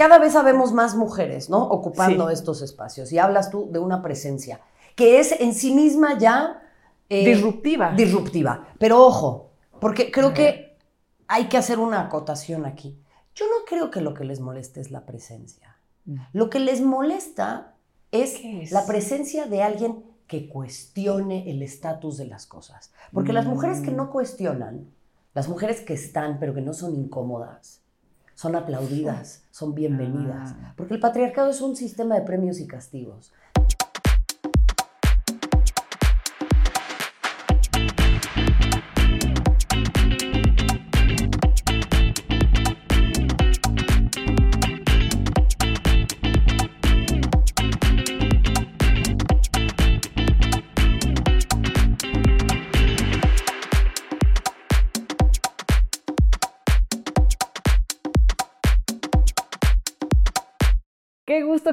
cada vez sabemos más mujeres, ¿no? Ocupando estos espacios. Y hablas tú de una presencia que es en sí misma ya... Eh, disruptiva. Disruptiva. Pero ojo, porque creo que hay que hacer una acotación aquí. Yo no creo que lo que les moleste es la presencia. Mm. Lo que les molesta es, la presencia de alguien que cuestione el estatus de las cosas. Porque las mujeres que no mm. cuestionan, las mujeres que están pero que no son incómodas, son aplaudidas, son bienvenidas. Ah. Porque el patriarcado es un sistema de premios y castigos.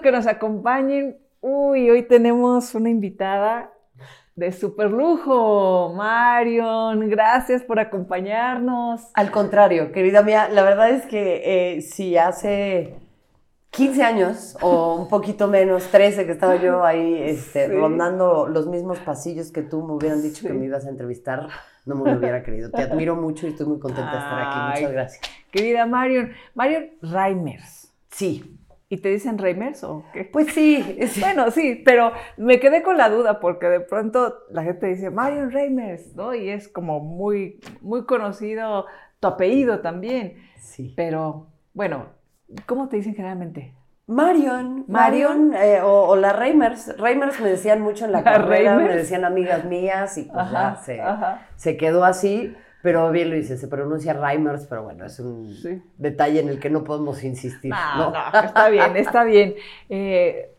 Que nos acompañen. Uy, hoy tenemos una invitada de super lujo, Marion. Gracias por acompañarnos. Al contrario, querida mía, la verdad es que eh, si hace 15 años o un poquito menos, 13 que estaba yo ahí este, rondando los mismos pasillos que tú me hubieran dicho que me ibas a entrevistar, no me lo hubiera creído. Te admiro mucho y estoy muy contenta de estar aquí. Muchas gracias. Querida Marion, Marion Reimers. Sí. ¿Y te dicen Reimers o qué? Pues sí, Bueno, sí, pero me quedé con la duda porque de pronto la gente dice Marion Reimers, ¿no? Y es como muy, muy conocido tu apellido también. Sí. Pero, bueno, ¿cómo te dicen generalmente? Marion, Marion, eh, o, la Reimers. Reimers me decían mucho en la, carrera, me decían amigas mías y pues ya se, se quedó así. Pero bien lo dice, se pronuncia Reimers, pero bueno, es un detalle en el que no podemos insistir. No, no, está bien, está bien. Eh,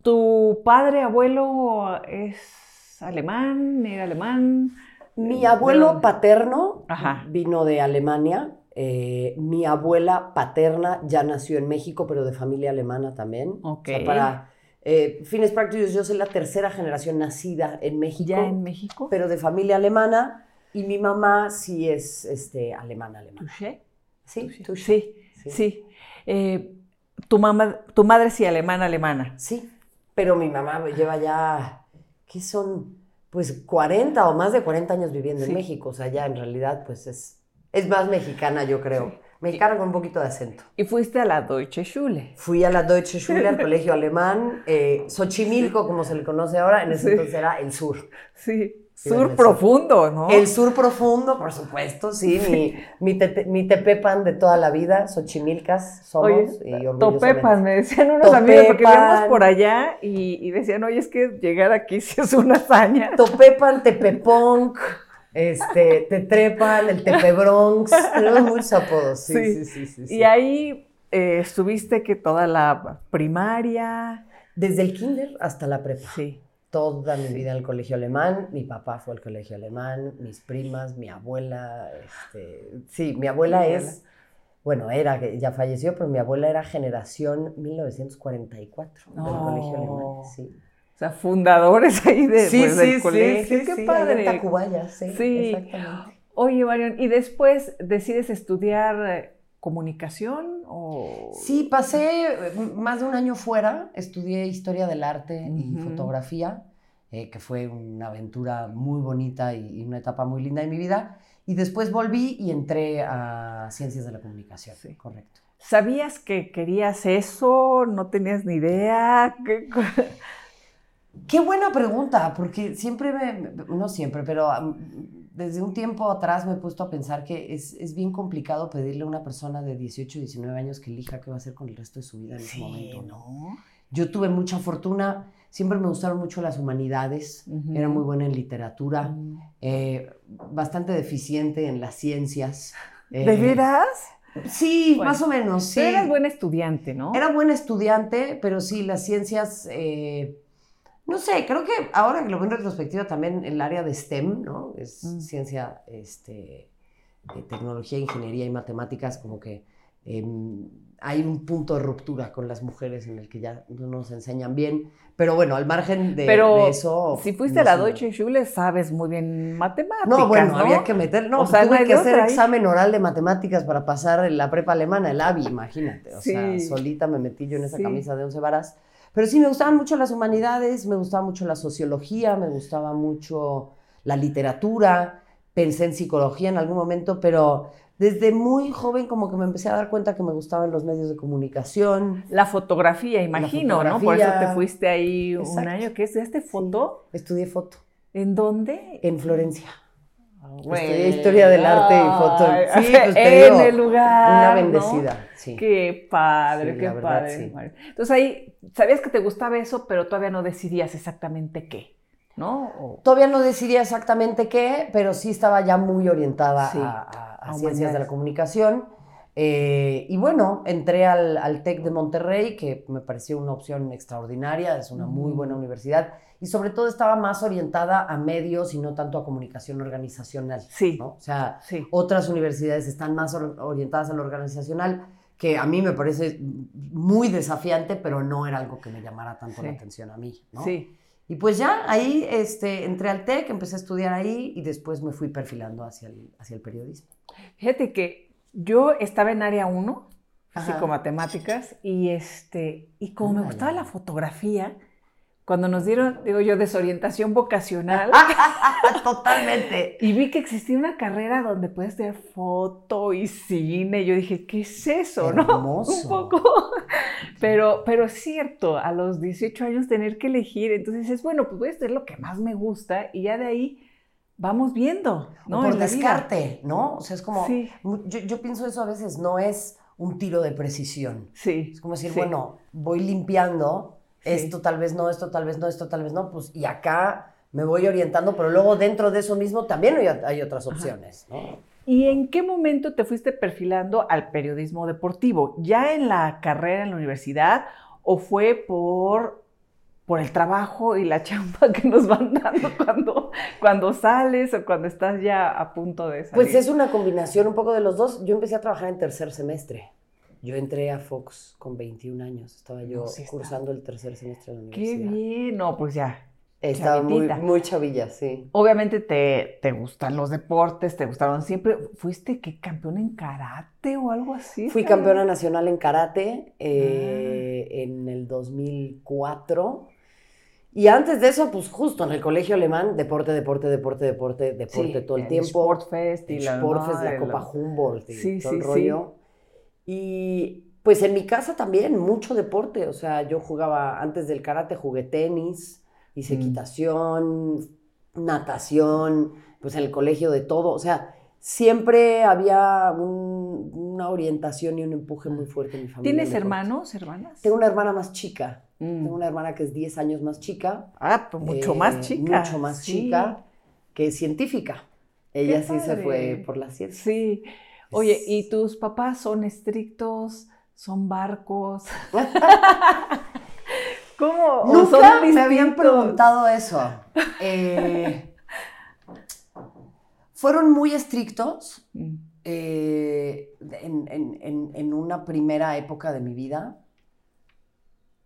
¿Tu padre, abuelo es alemán? ¿Era alemán? Mi abuelo paterno vino de Alemania. Eh, mi abuela paterna ya nació en México, pero de familia alemana también. Ok. para eh, fines prácticos, yo soy la tercera generación nacida en México. ¿Ya en México? Pero de familia alemana. Y mi mamá sí es este, alemana, alemana. Sí, Sí, sí. Eh, tu, mamá, tu madre sí alemana, alemana. Sí, pero mi mamá lleva ya, ¿qué son? Pues 40 o más de 40 años viviendo en México. O sea, ya en realidad, pues es, es más mexicana, yo creo. Mexicana con un poquito de acento. ¿Y fuiste a la Deutsche Schule? Fui a la Deutsche Schule, al colegio alemán. Eh, Xochimilco, como se le conoce ahora, en ese entonces era el sur. Sí. Sur profundo, ¿no? El sur profundo, por supuesto, sí. Mi, mi, mi tepepan de toda la vida, Xochimilcas somos. y topepan, me decían unos amigos, porque íbamos por allá y, y, decían, oye, es que llegar aquí sí es una hazaña. Topepan, Tepeponk, este, Tetrepan, el Tepebronx, tenemos muchos apodos, sí, sí, sí. sí, Y ahí eh, estuviste que toda la primaria. Desde el kinder hasta la prepa. Sí toda mi vida en el colegio alemán. Mi papá fue al colegio alemán, mis primas, mi abuela. Este, sí, mi abuela es, bueno, era, ya falleció, pero mi abuela era generación 1944 del colegio alemán. Sí. O sea, fundadores ahí de, sí, pues, del colegio. Sí, Qué padre. Tacubaya, sí, sí. Exactamente. Oye, Marion, ¿y después decides estudiar eh, comunicación o...? Sí, pasé eh, más de un año fuera, estudié historia del arte y fotografía, eh, que fue una aventura muy bonita y, una etapa muy linda de mi vida. Y después volví y entré a ciencias de la comunicación. Sí. Correcto. ¿Sabías que querías eso? ¿No tenías ni idea? Qué buena pregunta, porque siempre me, no siempre, pero desde un tiempo atrás me he puesto a pensar que es, es, bien complicado pedirle a una persona de 18, 19 años que elija qué va a hacer con el resto de su vida en ese momento. ¿no? Yo tuve mucha fortuna, siempre me gustaron mucho las humanidades, era muy buena en literatura, mm. eh, bastante deficiente en las ciencias. ¿De eh, veras? Sí, más o menos. Sí. Pero eras buen estudiante, ¿no? Era buen estudiante, pero sí, las ciencias... Eh, no sé, creo que ahora que lo veo en retrospectiva también el área de STEM, ¿no? Es mm. ciencia, este, tecnología, ingeniería y matemáticas, como que em, hay un punto de ruptura con las mujeres en el que ya no nos enseñan bien. Pero bueno, al margen de, Pero eso. Si fuiste a la Deutsche Schule, sabes muy bien matemáticas. No, bueno, había que meter. No, tuve que hacer examen oral de matemáticas para pasar en la prepa alemana, el ABI, imagínate. O sea, solita me metí yo en esa camisa de once varas. Pero sí, me gustaban mucho las humanidades, me gustaba mucho la sociología, me gustaba mucho la literatura. Pensé en psicología en algún momento, pero desde muy joven como que me empecé a dar cuenta que me gustaban los medios de comunicación. La fotografía, imagino, ¿no? Por eso te fuiste ahí un año. ¿Qué estudiaste foto? estudié foto. ¿En dónde? En Florencia. Estudié historia del arte y foto. Sí, pues en el lugar. Una bendecida, sí. Qué padre, qué padre. Entonces ahí, sabías que te gustaba eso, pero todavía no decidías exactamente qué. ¿No? Todavía no decidía exactamente qué, pero sí estaba ya muy orientada a a Ciencias de la Comunicación. Eh, y bueno, entré al, TEC de Monterrey, que me pareció una opción extraordinaria, es una muy buena mm. universidad, y sobre todo estaba más orientada a medios y no tanto a comunicación organizacional. Sí. O sea, otras universidades están más orientadas a lo organizacional, que a mí me parece muy desafiante, pero no era algo que me llamara tanto la atención a mí. ¿no? Sí. Y pues ya ahí este, entré al TEC, empecé a estudiar ahí y después me fui perfilando hacia el, hacia el periodismo. Fíjate que yo estaba en área 1, físico-matemáticas, y, este, y como me gustaba la fotografía, cuando nos dieron, digo yo, desorientación vocacional. Totalmente. Y vi que existía una carrera donde puedes tener foto y cine. Yo dije, ¿qué es eso? Hermoso. Un poco. Pero, pero es cierto, a los 18 años tener que elegir. Entonces dices, bueno, pues voy a hacer lo que más me gusta y ya de ahí vamos viendo, ¿no? por descarte, ¿no? O sea, es como, yo, pienso eso a veces, no es un tiro de precisión. Sí. Es como decir, bueno, voy limpiando, esto tal vez no, esto tal vez no, esto tal vez no, pues, y acá me voy orientando, pero luego dentro de eso mismo también hay, otras opciones, ¿no? ¿Y en qué momento te fuiste perfilando al periodismo deportivo? ¿Ya en la carrera en la universidad o fue por por el trabajo y la chamba que nos van dando cuando, cuando sales o cuando estás ya a punto de salir. Pues es una combinación un poco de los dos. Yo empecé a trabajar en tercer semestre. Yo entré a Fox con 21 años. Estaba yo cursando el tercer semestre de la universidad. Qué bien. No, pues ya. Estaba muy, muy chavilla, sí. Obviamente te, te, gustan los deportes, te gustaron siempre. ¿Fuiste qué campeón en karate o algo así? Fui campeona nacional en karate eh, ah. en el 2004. Y antes de eso, pues justo en el colegio alemán, deporte, deporte, deporte, deporte, deporte todo el, tiempo. Sportfest y la, Sportfest, la Copa Humboldt y todo el rollo. Y pues en mi casa también, mucho deporte. O sea, yo jugaba, antes del karate jugué tenis, hice mm. equitación, natación, pues en el colegio de todo. O sea, siempre había una orientación y un empuje muy fuerte en mi familia. ¿Tienes hermanos, hermanas? Tengo una hermana más chica. Mm. Tengo una hermana que es 10 años más chica. Ah, pues mucho más eh, chica. Mucho más chica, que es científica. Ella sí se fue por la ciencia. Sí. Oye, ¿y tus papás son estrictos? ¿Son barcos? ¿Cómo? Nunca me habían preguntado eso. Eh, fueron muy estrictos mm. eh, en, una primera época de mi vida.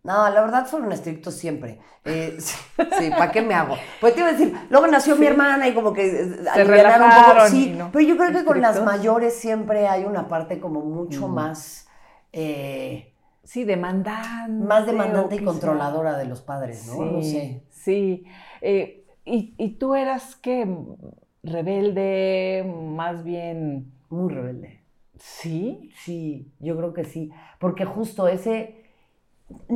No, la verdad fueron estrictos siempre. Eh, sí, ¿para qué me hago? Pues te iba a decir, luego nació mi hermana y como que eh, se un poco. Sí, pero yo creo que con las mayores siempre hay una parte como mucho mm. más. Eh, sí, demandante. Más demandante y controladora de los padres, ¿no? Sí, no sé. Sí. y, y, tú eras qué? Rebelde, más bien. Muy rebelde. ¿Sí? Sí, yo creo que sí. Porque justo ese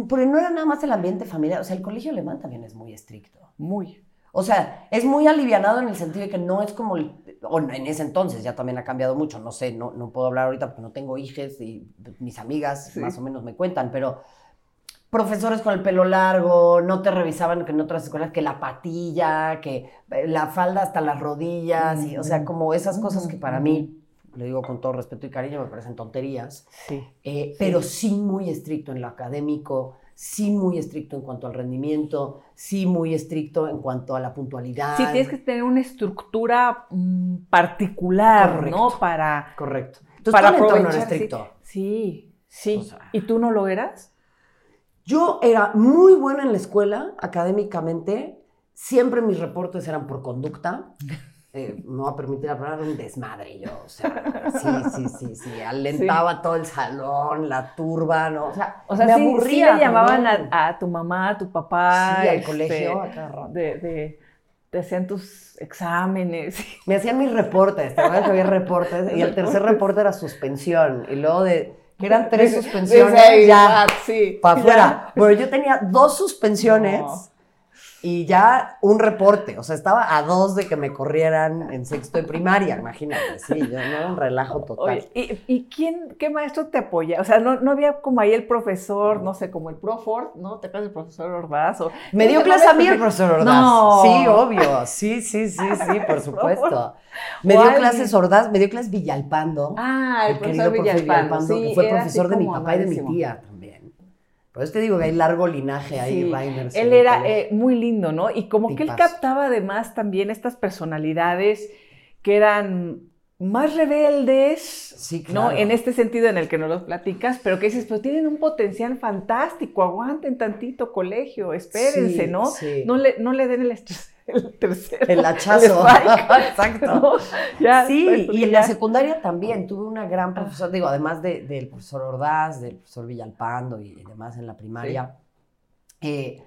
porque no era nada más el ambiente familiar, o sea, el colegio alemán también es muy estricto. Muy. O sea, es muy alivianado en el sentido de que no es como, o en ese entonces ya también ha cambiado mucho, no sé, no, no puedo hablar ahorita porque no tengo hijas y mis amigas más o menos me cuentan, pero profesores con el pelo largo, no te revisaban que en otras escuelas que la patilla, que la falda hasta las rodillas, y, o sea, como esas cosas que para mí le digo con todo respeto y cariño, me parecen tonterías, sí, eh, pero sí muy estricto en lo académico, sí muy estricto en cuanto al rendimiento, sí muy estricto en cuanto a la puntualidad. Sí, tienes que tener una estructura mm, particular, ¿no? Para... Correcto. Entonces, para aprovechar, estricto. Sí, Sí. ¿Y tú no lo eras? Yo era muy buena en la escuela, académicamente. Siempre mis reportes eran por conducta. Eh, me va a permitir hablar un desmadre yo, o sea, sí, sí, sí, sí, alentaba todo el salón, la turba, ¿no? O sea, o sea me aburría. Sí le llamaban a, tu mamá, a tu papá. Sí, al este, colegio, a cada rato. De, de, te hacían tus exámenes. Me hacían mis reportes, te acuerdas que había reportes, y el tercer reporte era suspensión, y luego de que eran tres suspensiones, ya, sí, para afuera. Bueno, yo tenía dos suspensiones y ya un reporte. O sea, estaba a dos de que me corrieran en sexto de primaria, imagínate. Sí, yo no era un relajo total. ¿y, quién, qué maestro te apoya? O sea, no, no había como ahí el profesor, no sé, como el Proford, ¿no? ¿Te acuerdas del profesor Ordaz? O, me dio clase a mí el profesor Ordaz. No. Sí, obvio. Sí, sí, sí, sí, por supuesto. Me dio clases Ordaz, me dio clases Villalpando. Ah, el, profesor Villalpando, que fue profesor de mi papá y de mi tía por eso te digo que hay largo linaje ahí, sí. Él era eh, muy lindo, ¿no? Y como que él captaba además también estas personalidades que eran más rebeldes, sí, ¿no? En este sentido en el que no los platicas, pero que dices, pero tienen un potencial fantástico, aguanten tantito colegio, espérense, ¿no? No, le, no le den el estrés el tercero. El hachazo. Exacto. sí, y en la secundaria también tuve una gran profesora, digo, además del profesor Ordaz, del profesor Villalpando y, demás en la primaria. Eh,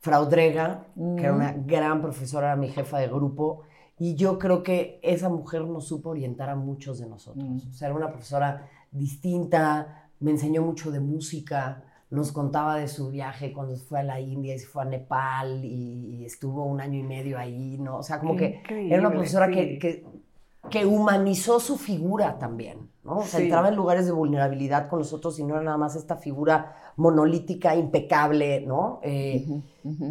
Fraudrega, que era una mm. gran profesora, era mi jefa de grupo, y yo creo que esa mujer nos supo orientar a muchos de nosotros. Mm. O sea, era una profesora distinta, me enseñó mucho de música, nos contaba de su viaje cuando fue a la India y se fue a Nepal y, estuvo un año y medio ahí, ¿no? O sea, como que era una profesora que, que, humanizó su figura también, ¿no? O sea, entraba en lugares de vulnerabilidad con nosotros y no era nada más esta figura monolítica, impecable, ¿no? Eh,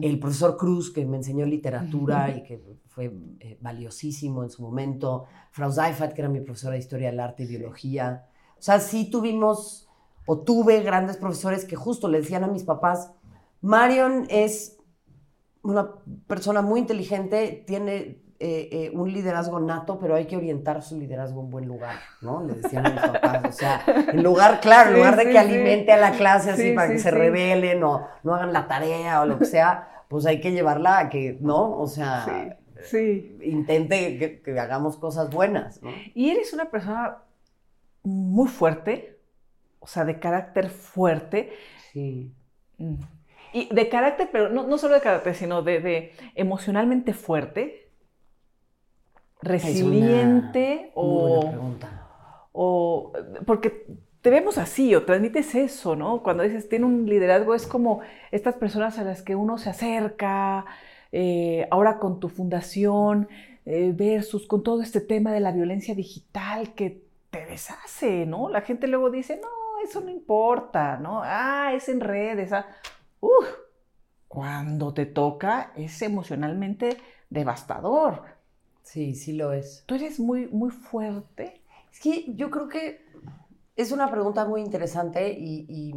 el profesor Cruz, que me enseñó literatura y que fue eh, valiosísimo en su momento. Frau Seifert, que era mi profesora de Historia del Arte y Biología. O sea, sí tuvimos o tuve grandes profesores que justo le decían a mis papás, Marion es una persona muy inteligente, tiene eh, eh, un liderazgo nato, pero hay que orientar su liderazgo en buen lugar, ¿no? Le decían a mis papás. O sea, en lugar, claro, en lugar de que alimente a la clase así para que se rebelen o no hagan la tarea o lo que sea, pues hay que llevarla a que, ¿no? O sea, intente que, que, hagamos cosas buenas. ¿no? Y eres una persona muy fuerte, o sea, de carácter fuerte. Sí. Mm. Y de carácter, pero no, solo de carácter, sino de, emocionalmente fuerte, resiliente o, o... Porque te vemos así o transmites eso, ¿no? Cuando dices, tiene un liderazgo, es como estas personas a las que uno se acerca, eh, ahora con tu fundación, eh, versus con todo este tema de la violencia digital que te deshace, ¿no? La gente luego dice, no, eso no importa, ¿no? Ah, es en redes. Ah. Uf, cuando te toca es emocionalmente devastador. Sí, sí lo es. ¿Tú eres muy, muy fuerte? Es que yo creo que es una pregunta muy interesante y,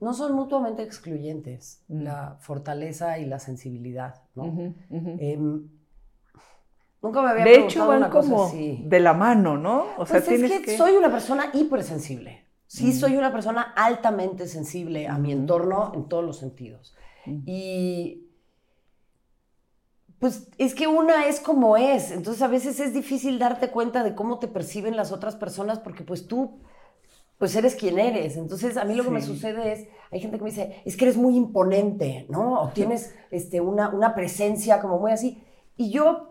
no son mutuamente excluyentes, mm. la fortaleza y la sensibilidad, ¿no? Em, nunca me había De hecho, van como de la mano, ¿no? O sea, pues es que, soy una persona hipersensible. Sí, soy una persona altamente sensible a mi entorno en todos los sentidos. Y pues es que una es como es, entonces a veces es difícil darte cuenta de cómo te perciben las otras personas porque pues tú pues eres quien eres. Entonces a mí lo que me sucede es, hay gente que me dice, es que eres muy imponente, ¿no? O tienes este, una, una presencia como muy así. Y yo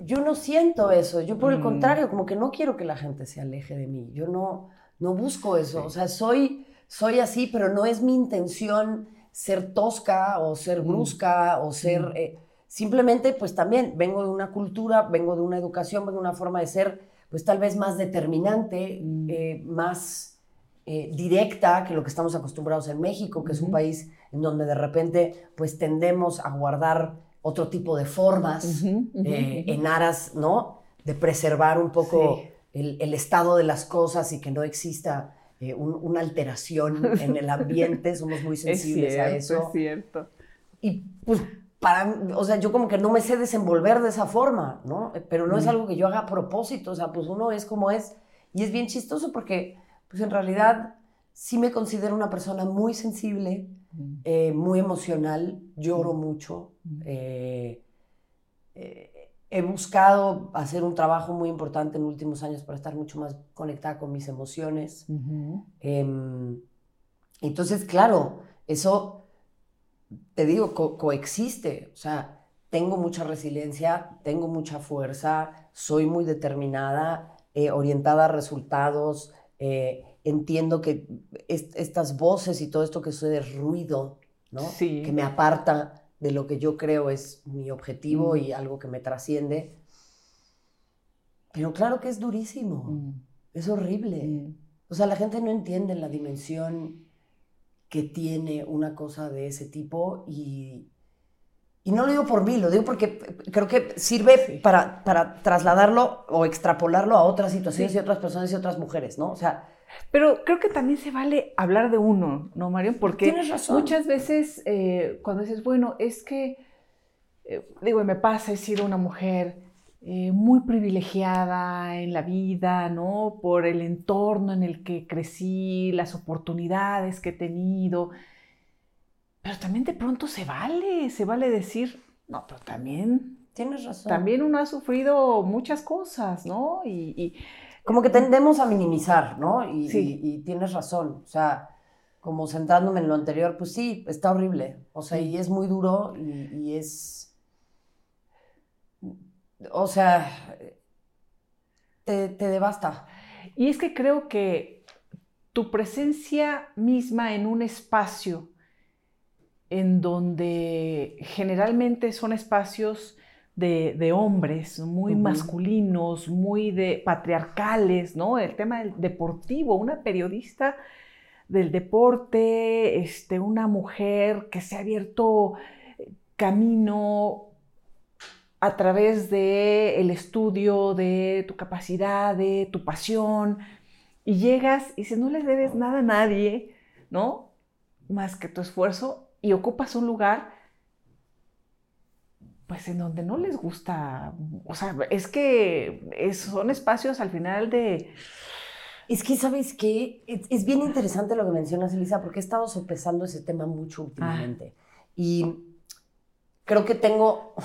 yo no siento eso, yo por el mm. contrario, como que no quiero que la gente se aleje de mí, yo no, no busco eso, o sea, soy, soy así, pero no es mi intención ser tosca o ser mm. brusca o ser... Mm. Eh, simplemente, pues también vengo de una cultura, vengo de una educación, vengo de una forma de ser, pues tal vez más determinante, eh, más eh, directa que lo que estamos acostumbrados en México, que es un país en donde de repente, pues tendemos a guardar otro tipo de formas eh, en aras, ¿no? De preservar un poco el, estado de las cosas y que no exista eh, una alteración en el ambiente. Somos muy sensibles a eso. Es cierto. Y pues para, o sea, yo como que no me sé desenvolver de esa forma, ¿no? Pero no es algo que yo haga a propósito, o sea, pues uno es como es. Y es bien chistoso porque pues en realidad sí me considero una persona muy sensible, eh, muy emocional, lloro mucho. Eh, eh, he buscado hacer un trabajo muy importante en últimos años para estar mucho más conectada con mis emociones. Em, entonces, claro, eso, te digo, coexiste. O sea, tengo mucha resiliencia, tengo mucha fuerza, soy muy determinada, orientada a resultados entiendo que estas voces y todo esto que sucede es ruido, ¿no? Sí. Que me aparta de lo que yo creo es mi objetivo y algo que me trasciende. Pero claro que es durísimo, mm. es horrible. Mm. O sea, la gente no entiende la dimensión que tiene una cosa de ese tipo y, y no lo digo por mí, lo digo porque creo que sirve para, para, trasladarlo o extrapolarlo a otras situaciones y otras personas y otras mujeres, ¿no? O sea, pero creo que también se vale hablar de uno, ¿no, Mario? Porque muchas veces eh, cuando dices, bueno, es que, eh, digo, me pasa, he sido una mujer eh, muy privilegiada en la vida, ¿no? Por el entorno en el que crecí, las oportunidades que he tenido. Pero también de pronto se vale, se vale decir, no, pero también... Tienes razón. También uno ha sufrido muchas cosas, ¿no? y como que tendemos a minimizar, ¿no? Y, y, tienes razón, o sea, como centrándome en lo anterior, pues sí, está horrible, o sea, y es muy duro y, es, o sea, te, te devasta. Y es que creo que tu presencia misma en un espacio en donde generalmente son espacios de, hombres, muy masculinos, muy de patriarcales, ¿no? El tema del deportivo, una periodista del deporte, este, una mujer que se ha abierto eh, camino a través del el estudio de tu capacidad, de tu pasión, y llegas y si no le debes nada a nadie, ¿no? Más que tu esfuerzo, y ocupas un lugar pues en donde no les gusta, o sea, es que son espacios al final de... Es que, ¿sabes qué? Es, bien interesante lo que mencionas, Elisa, porque he estado sopesando ese tema mucho últimamente. Ah. Y creo que tengo,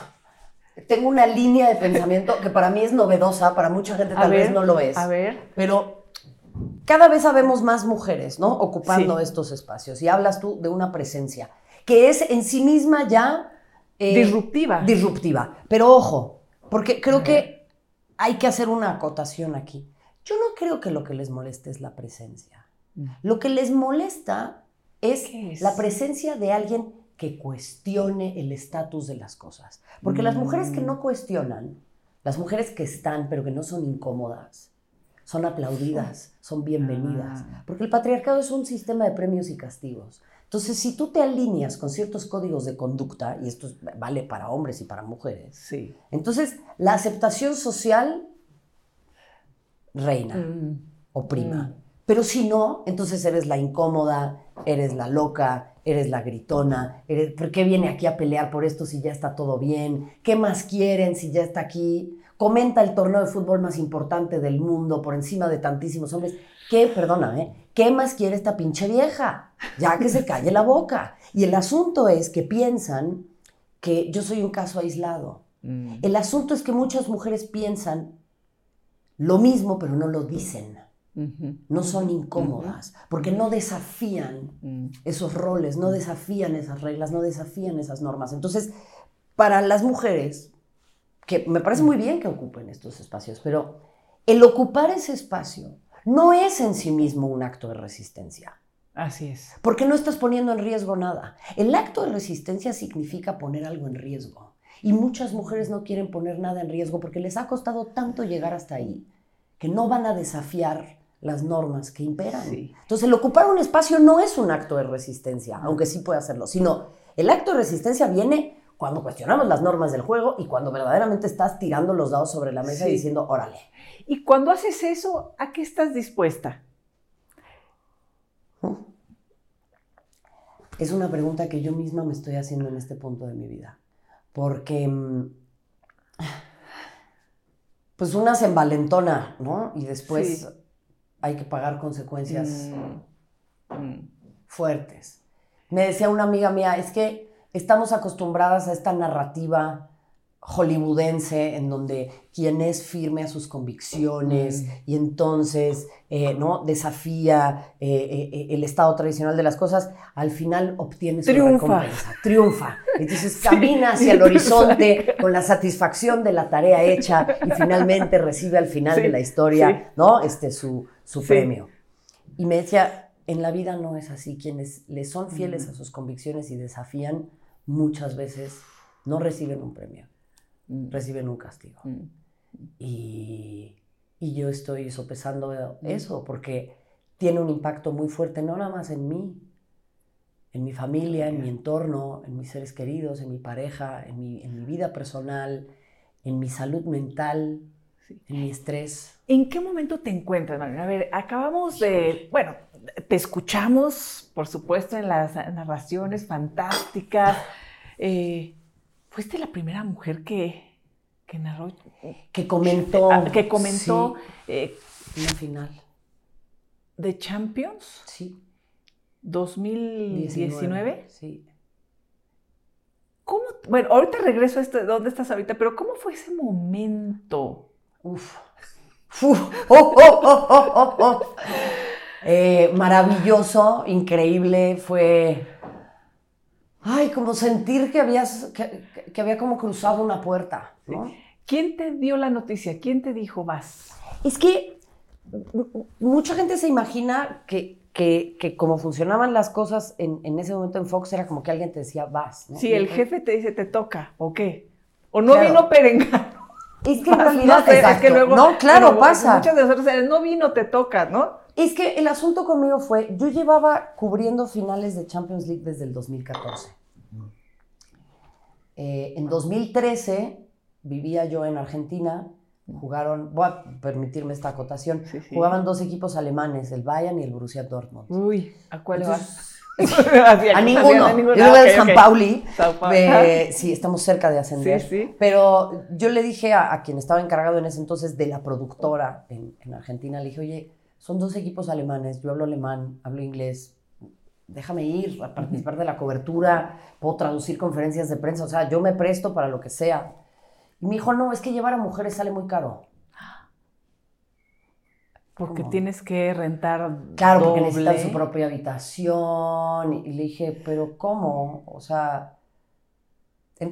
tengo una línea de pensamiento que para mí es novedosa, para mucha gente tal vez no lo es. A ver. Pero cada vez sabemos más mujeres, ¿no? Ocupando estos espacios. Y hablas tú de una presencia que es en sí misma ya eh, disruptiva. Disruptiva. Pero ojo, porque creo que hay que hacer una acotación aquí. Yo no creo que lo que les moleste es la presencia. Mm. Lo que les molesta es, la presencia de alguien que cuestione el estatus de las cosas. Porque las mujeres que no mm. cuestionan, las mujeres que están pero que no son incómodas, son aplaudidas, son bienvenidas. Ah. Porque el patriarcado es un sistema de premios y castigos. Entonces, si tú te alineas con ciertos códigos de conducta, y esto vale para hombres y para mujeres, sí. entonces la aceptación social reina mm. o prima. Mm. Pero si no, entonces eres la incómoda, eres la loca, eres la gritona, eres, ¿por qué viene aquí a pelear por esto si ya está todo bien? ¿Qué más quieren si ya está aquí? Comenta el torneo de fútbol más importante del mundo por encima de tantísimos hombres. ¿Qué, perdona, eh? ¿Qué más quiere esta pinche vieja? Ya que se calle la boca. Y el asunto es que piensan que yo soy un caso aislado. Mm. El asunto es que muchas mujeres piensan lo mismo, pero no lo dicen. No son incómodas, porque no desafían mm. esos roles, no desafían esas reglas, no desafían esas normas. Entonces, para las mujeres, que me parece muy bien que ocupen estos espacios, pero el ocupar ese espacio no es en sí mismo un acto de resistencia. Así es. Porque no estás poniendo en riesgo nada. El acto de resistencia significa poner algo en riesgo. Y muchas mujeres no quieren poner nada en riesgo porque les ha costado tanto llegar hasta ahí que no van a desafiar las normas que imperan. Entonces, el ocupar un espacio no es un acto de resistencia, aunque sí puede hacerlo, sino el acto de resistencia viene cuando cuestionamos las normas del juego y cuando verdaderamente estás tirando los dados sobre la mesa y diciendo, órale, y cuando haces eso, ¿a qué estás dispuesta? Es una pregunta que yo misma me estoy haciendo en este punto de mi vida. Porque, mm, pues una se envalentona, ¿no? Y después hay que pagar consecuencias Mm, mm. fuertes. Me decía una amiga mía, es que estamos acostumbradas a esta narrativa hollywoodense en donde quien es firme a sus convicciones Mm. y entonces eh, ¿no? desafía eh, eh, eh, el estado tradicional de las cosas, al final obtiene su Triunfa. recompensa, triunfa. Entonces camina hacia el horizonte con la satisfacción de la tarea hecha y finalmente recibe al final Sí, de la historia sí. ¿no? este, su, su Sí. premio. Y me decía, en la vida no es así. Quienes le son fieles Mm. a sus convicciones y desafían, muchas veces no reciben un premio, Mm, reciben un castigo. mm. Y, y yo estoy sopesando Mm. eso porque tiene un impacto muy fuerte, no nada más en mí, en mi familia, en mi entorno, en mis seres queridos, en mi pareja, en mi, en mi vida personal, en mi salud mental, Sí. en mi estrés. ¿En qué momento te encuentras, Manuel? A ver, acabamos de, bueno, te escuchamos, por supuesto, en las narraciones fantásticas. Eh, fuiste la primera mujer que, que narró, Que comentó. ah, que comentó eh, sí, una final. The Champions Sí. 2019. Sí. ¿Cómo? Bueno, ahorita regreso a esto, ¿dónde estás ahorita? Pero ¿cómo fue ese momento? Uf. Uf. Oh, oh, oh, oh, oh, oh. Eh, maravilloso, increíble, fue. Ay, como sentir que habías, que, que había como cruzado una puerta, ¿no? ¿Quién te dio la noticia? ¿Quién te dijo vas? Es que mucha gente se imagina que, que, que como funcionaban las cosas en, en ese momento en Fox era como que alguien te decía vas. ¿no? Si Y el jefe te dice te toca, ¿o qué? ¿O no Claro. vino Perengano? Es que en No realidad, sé, es exacto. que luego- no, claro, pero pasa. Muchas de nosotros, no vino, te toca, ¿no? Es que el asunto conmigo fue, yo llevaba cubriendo finales de Champions League desde el 2014. Eh, en 2013 vivía yo en Argentina, jugaron, voy a permitirme esta acotación, Sí, sí. jugaban dos equipos alemanes, el Bayern y el Borussia Dortmund. Uy, ¿a cuál? Entonces, Así, a ninguno, yo voy Ah, San. Pauli, eh, sí, estamos cerca de ascender. Sí, sí. Pero yo le dije a, a quien estaba encargado en ese entonces de la productora en, en Argentina, le dije, oye, son dos equipos alemanes, yo hablo alemán, hablo inglés, déjame ir a participar de la cobertura, puedo traducir conferencias de prensa, o sea, yo me presto para lo que sea. Y me dijo, no, es que llevar a mujeres sale muy caro. Porque ¿Cómo? tienes que rentar Claro, porque necesitan su propia habitación. Y le dije, pero ¿cómo? O sea,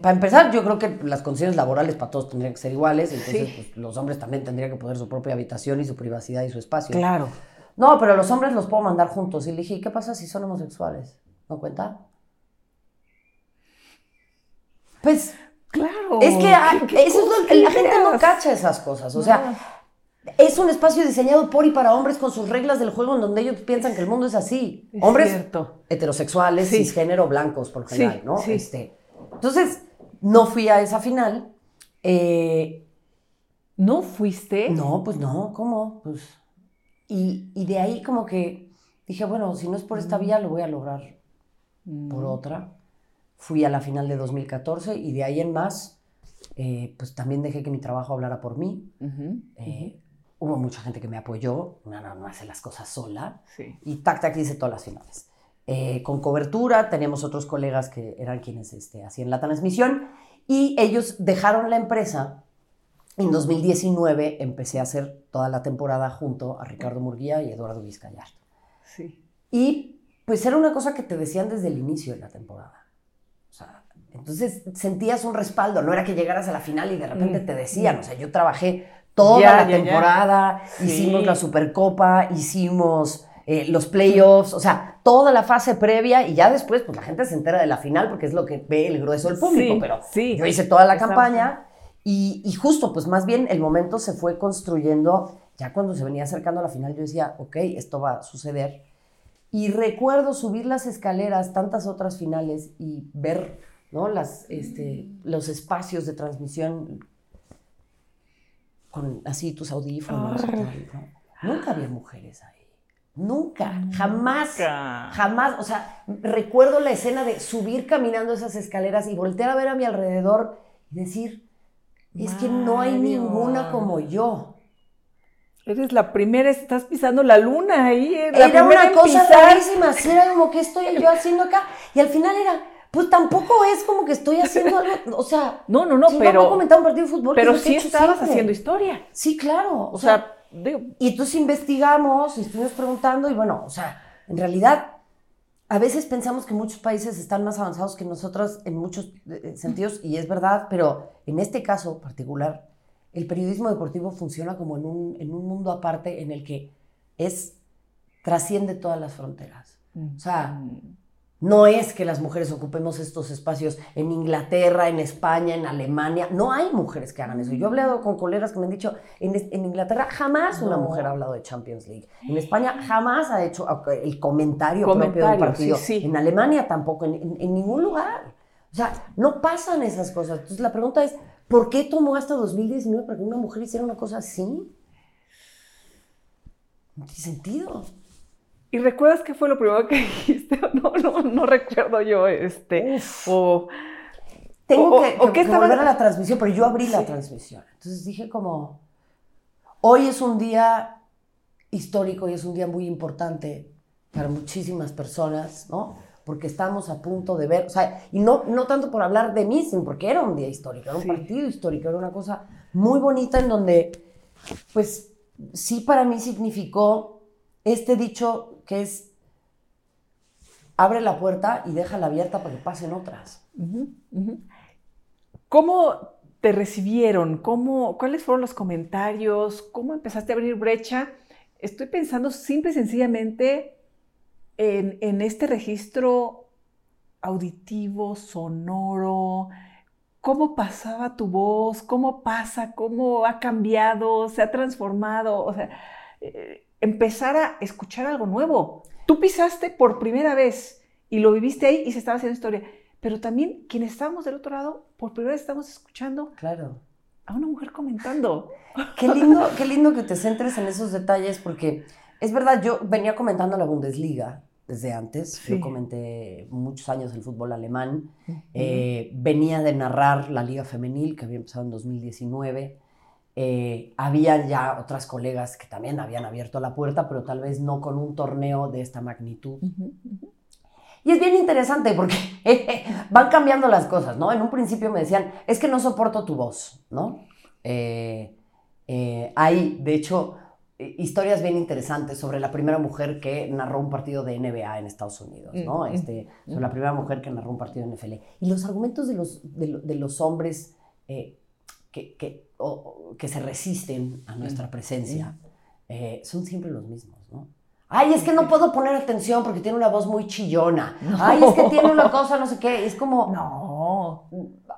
para empezar, yo creo que las condiciones laborales para todos tendrían que ser iguales. Entonces, Sí. pues, los hombres también tendrían que poner su propia habitación y su privacidad y su espacio. Claro. No, pero los hombres los puedo mandar juntos. Y le dije, ¿y qué pasa si son homosexuales? ¿No cuenta? Pues, Claro. es que hay- ¿Qué- qué eso es lo cosas que la gente no cacha esas cosas. O sea, es un espacio diseñado por y para hombres con sus reglas del juego en donde ellos piensan que el mundo es así. Es hombres cierto. heterosexuales, Sí. cisgénero, blancos, por Sí, general, ¿no? sí. Este, entonces, no fui a esa final. Eh, ¿No fuiste? no, pues no, ¿cómo? Pues, y, y de ahí como que dije, bueno, si no es por esta vía, lo voy a lograr Mm. por otra. Fui a la final de 2014 y de ahí en más, eh, pues también dejé que mi trabajo hablara por mí. Eh, Hubo mucha gente que me apoyó, una no, no hace las cosas sola. Sí. Y tac, tac, hice todas las finales. Eh, con cobertura, teníamos otros colegas que eran quienes este, hacían la transmisión y ellos dejaron la empresa. En 2019 empecé a hacer toda la temporada junto a Ricardo Murguía y Eduardo Vizcayar. Sí. Y pues era una cosa que te decían desde el inicio de la temporada. O sea, entonces sentías un respaldo, no era que llegaras a la final y de repente Mm, te decían, o sea, yo trabajé toda Ya, la ya, ya. temporada, Sí. hicimos la Supercopa, hicimos eh, los playoffs, o sea, toda la fase previa y ya después pues la gente se entera de la final porque es lo que ve el grueso del público, Sí, pero sí. yo hice toda la campaña y, y justo pues más bien el momento se fue construyendo, ya cuando se venía acercando a la final yo decía, ok, esto va a suceder. Y recuerdo subir las escaleras, tantas otras finales y ver ¿no? las, este, los espacios de transmisión con así tus audífonos. y tal, ¿no? Nunca había mujeres ahí. Nunca, jamás, Nunca. jamás. O sea, recuerdo la escena de subir caminando esas escaleras y voltear a ver a mi alrededor y decir, es que no hay ninguna como yo. Eres la primera, estás pisando la luna ahí. Eh, la era una cosa rarísima, era como que estoy yo haciendo acá. Y al final era, pues tampoco es como que estoy haciendo algo, o sea. No, no, no, pero. un partido de fútbol. Pero sí estabas haciendo historia. Sí, claro. O, sea, y entonces investigamos, y estuvimos preguntando, y bueno, o sea, en realidad, a veces pensamos que muchos países están más avanzados que nosotros en muchos eh, sentidos, y es verdad, pero en este caso particular, el periodismo deportivo funciona como en un, en un mundo aparte en el que es, trasciende todas las fronteras. O sea, no es que las mujeres ocupemos estos espacios en Inglaterra, en España, en Alemania. No hay mujeres que hagan eso. Yo he hablado con colegas que me han dicho, en, en Inglaterra jamás una mujer ha hablado de Champions League. En España jamás ha hecho el comentario, propio del partido. En Alemania tampoco, en, en ningún lugar. O sea, no pasan esas cosas. Entonces la pregunta es, ¿Por qué tomó hasta 2019 para que una mujer hiciera una cosa así? No tiene sentido. ¿Y recuerdas qué fue lo primero que dijiste? No, no, no recuerdo yo, este, o... Tengo que, o, volver a la transmisión, pero yo abrí la transmisión. Entonces dije como, hoy es un día histórico y es un día muy importante para muchísimas personas, ¿no? porque estamos a punto de ver, o sea, y no, no tanto por hablar de mí, sino porque era un día histórico, era un partido histórico, era una cosa muy bonita en donde, pues, sí para mí significó este dicho que es, abre la puerta y déjala abierta para que pasen otras. ¿Cómo te recibieron? ¿Cómo, ¿Cuáles fueron los comentarios? ¿Cómo empezaste a abrir brecha? Estoy pensando simple y sencillamente en, este registro auditivo, sonoro, cómo pasaba tu voz, cómo pasa, cómo ha cambiado, se ha transformado, o sea, eh, empezar a escuchar algo nuevo. Tú pisaste por primera vez y lo viviste ahí y se estaba haciendo historia, pero también quienes estábamos del otro lado, por primera vez estamos escuchando claro. a una mujer comentando. Qué lindo, qué lindo que te centres en esos detalles porque es verdad, yo venía comentando la Bundesliga desde antes. Yo comenté muchos años el fútbol alemán. Eh, venía de narrar la Liga Femenil, que había empezado en 2019. Eh, había ya otras colegas que también habían abierto la puerta, pero tal vez no con un torneo de esta magnitud. Y es bien interesante porque van cambiando las cosas, ¿no? En un principio me decían, es que no soporto tu voz, ¿no? Eh, hay, de hecho, eh, historias bien interesantes sobre la primera mujer que narró un partido de NBA en Estados Unidos, ¿no? Mm, este, mm. sobre la primera mujer que narró un partido de NFL. Y los argumentos de los, de, los hombres eh, que, que, que, se resisten a nuestra presencia eh, son siempre los mismos, ¿no? Ay, es que no puedo poner atención porque tiene una voz muy chillona. Ay, es que tiene una cosa, no sé qué. Es como. No.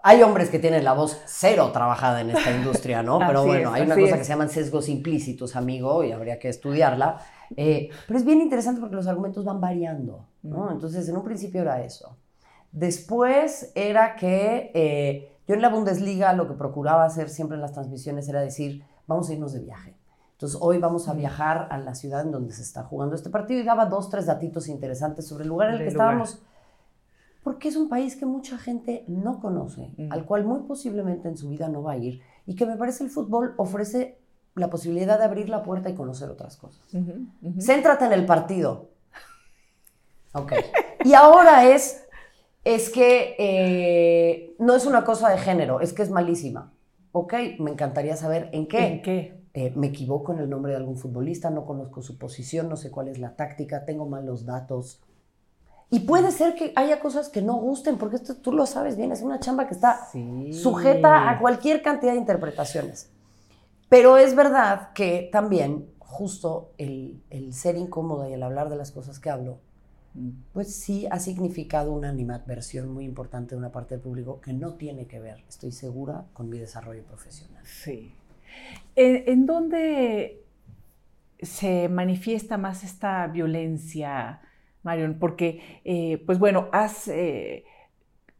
Hay hombres que tienen la voz cero trabajada en esta industria, ¿no? Pero bueno, hay una cosa que se llaman sesgos implícitos, amigo, y habría que estudiarla. Eh, pero es bien interesante porque los argumentos van variando, ¿no? Entonces, en un principio era eso. Después era que eh, yo en la Bundesliga lo que procuraba hacer siempre en las transmisiones era decir, vamos a irnos de viaje. Entonces, hoy vamos a viajar a la ciudad en donde se está jugando este partido y daba dos, tres datitos interesantes sobre el lugar en el que estábamos. Porque es un país que mucha gente no conoce, al cual muy posiblemente en su vida no va a ir y que me parece el fútbol ofrece la posibilidad de abrir la puerta y conocer otras cosas. Céntrate en el partido. Ok. y ahora es, es que eh, no es una cosa de género, es que es malísima. Ok, me encantaría saber en qué. ¿En qué? Eh, me equivoco en el nombre de algún futbolista, no conozco su posición, no sé cuál es la táctica, tengo malos datos. Y puede ser que haya cosas que no gusten, porque esto tú lo sabes bien, es una chamba que está sujeta a cualquier cantidad de interpretaciones. Pero es verdad que también justo el, el ser incómodo y el hablar de las cosas que hablo. Pues sí ha significado una animadversión muy importante de una parte del público que no tiene que ver, estoy segura, con mi desarrollo profesional. Sí. ¿En, dónde se manifiesta más esta violencia, Marion? Porque, eh, pues bueno, has eh,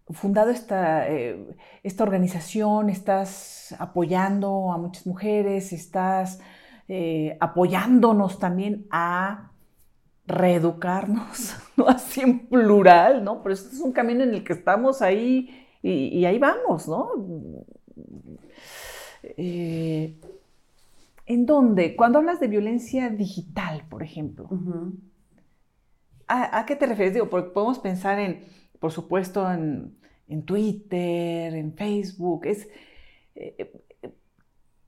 fundado esta, eh, esta organización, estás apoyando a muchas mujeres, estás apoyándonos también a reeducarnos, ¿no? Así en plural, ¿no? Pero este es un camino en el que estamos ahí y, y ahí vamos, ¿no? ¿En dónde? Cuando hablas de violencia digital, por ejemplo, ¿a, qué te refieres? Digo, porque podemos pensar en, por supuesto, en, Twitter, en Facebook. Es, eh,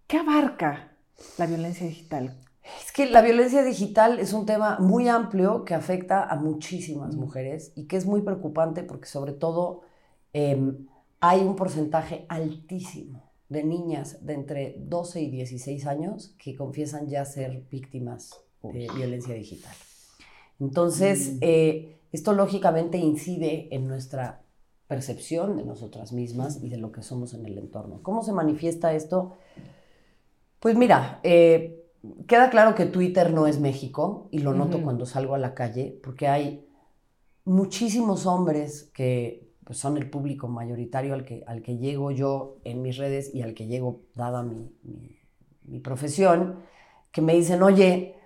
¿Qué abarca la violencia digital? Es que la violencia digital es un tema muy amplio que afecta a muchísimas mujeres y que es muy preocupante porque sobre todo em, hay un porcentaje altísimo de niñas de entre 12 y 16 años que confiesan ya ser víctimas de violencia digital. Entonces, mm. eh, esto lógicamente incide en nuestra percepción de nosotras mismas y de lo que somos en el entorno. ¿Cómo se manifiesta esto? Pues mira, eh, queda claro que Twitter no es México y lo noto cuando salgo a la calle porque hay muchísimos hombres que pues, son el público mayoritario al que, al que llego yo en mis redes y al que llego dada mi, mi profesión, que me dicen, oye,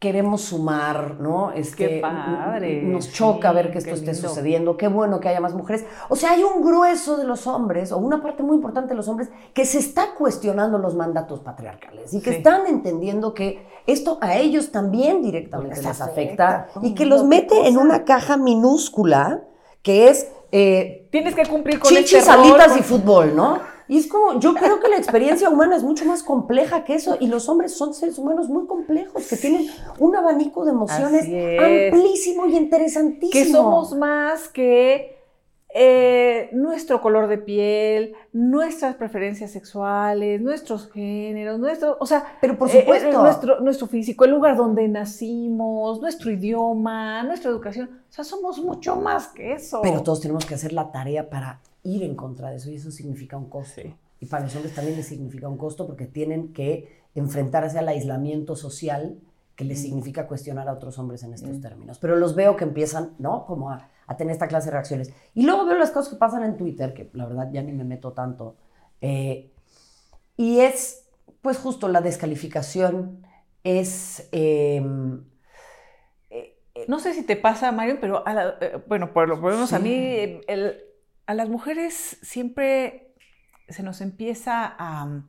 queremos sumar, ¿no? Es qué que padre. Nos choca ver que esto esté sucediendo, qué bueno que haya más mujeres. O sea, hay un grueso de los hombres, o una parte muy importante de los hombres, que se está cuestionando los mandatos patriarcales y que están entendiendo que esto a ellos también directamente les, afecta, y que los mete en una caja minúscula que es... Eh, Tienes que cumplir con chichis, este salitas y fútbol, ¿no? Y es como, yo creo que la experiencia humana es mucho más compleja que eso y los hombres son seres humanos muy complejos que tienen un abanico de emociones amplísimo y interesantísimo. Que somos más que eh, nuestro color de piel, nuestras preferencias sexuales, nuestros géneros, nuestro, o sea, pero por eh, supuesto, nuestro, nuestro físico, el lugar donde nacimos, nuestro idioma, nuestra educación, o sea, somos mucho más que eso. Pero todos tenemos que hacer la tarea para ir en contra de eso y eso significa un costo. Y para los hombres también les significa un costo porque tienen que enfrentarse al aislamiento social que les mm. significa cuestionar a otros hombres en estos mm. términos. Pero los veo que empiezan, ¿no? Como a, tener esta clase de reacciones. Y luego veo las cosas que pasan en Twitter, que la verdad ya ni me meto tanto. Eh, y es, pues justo la descalificación, es... Em, eh, no sé si te pasa, Mario, pero eh, bueno, por lo menos a mí el, a las mujeres siempre se nos empieza a,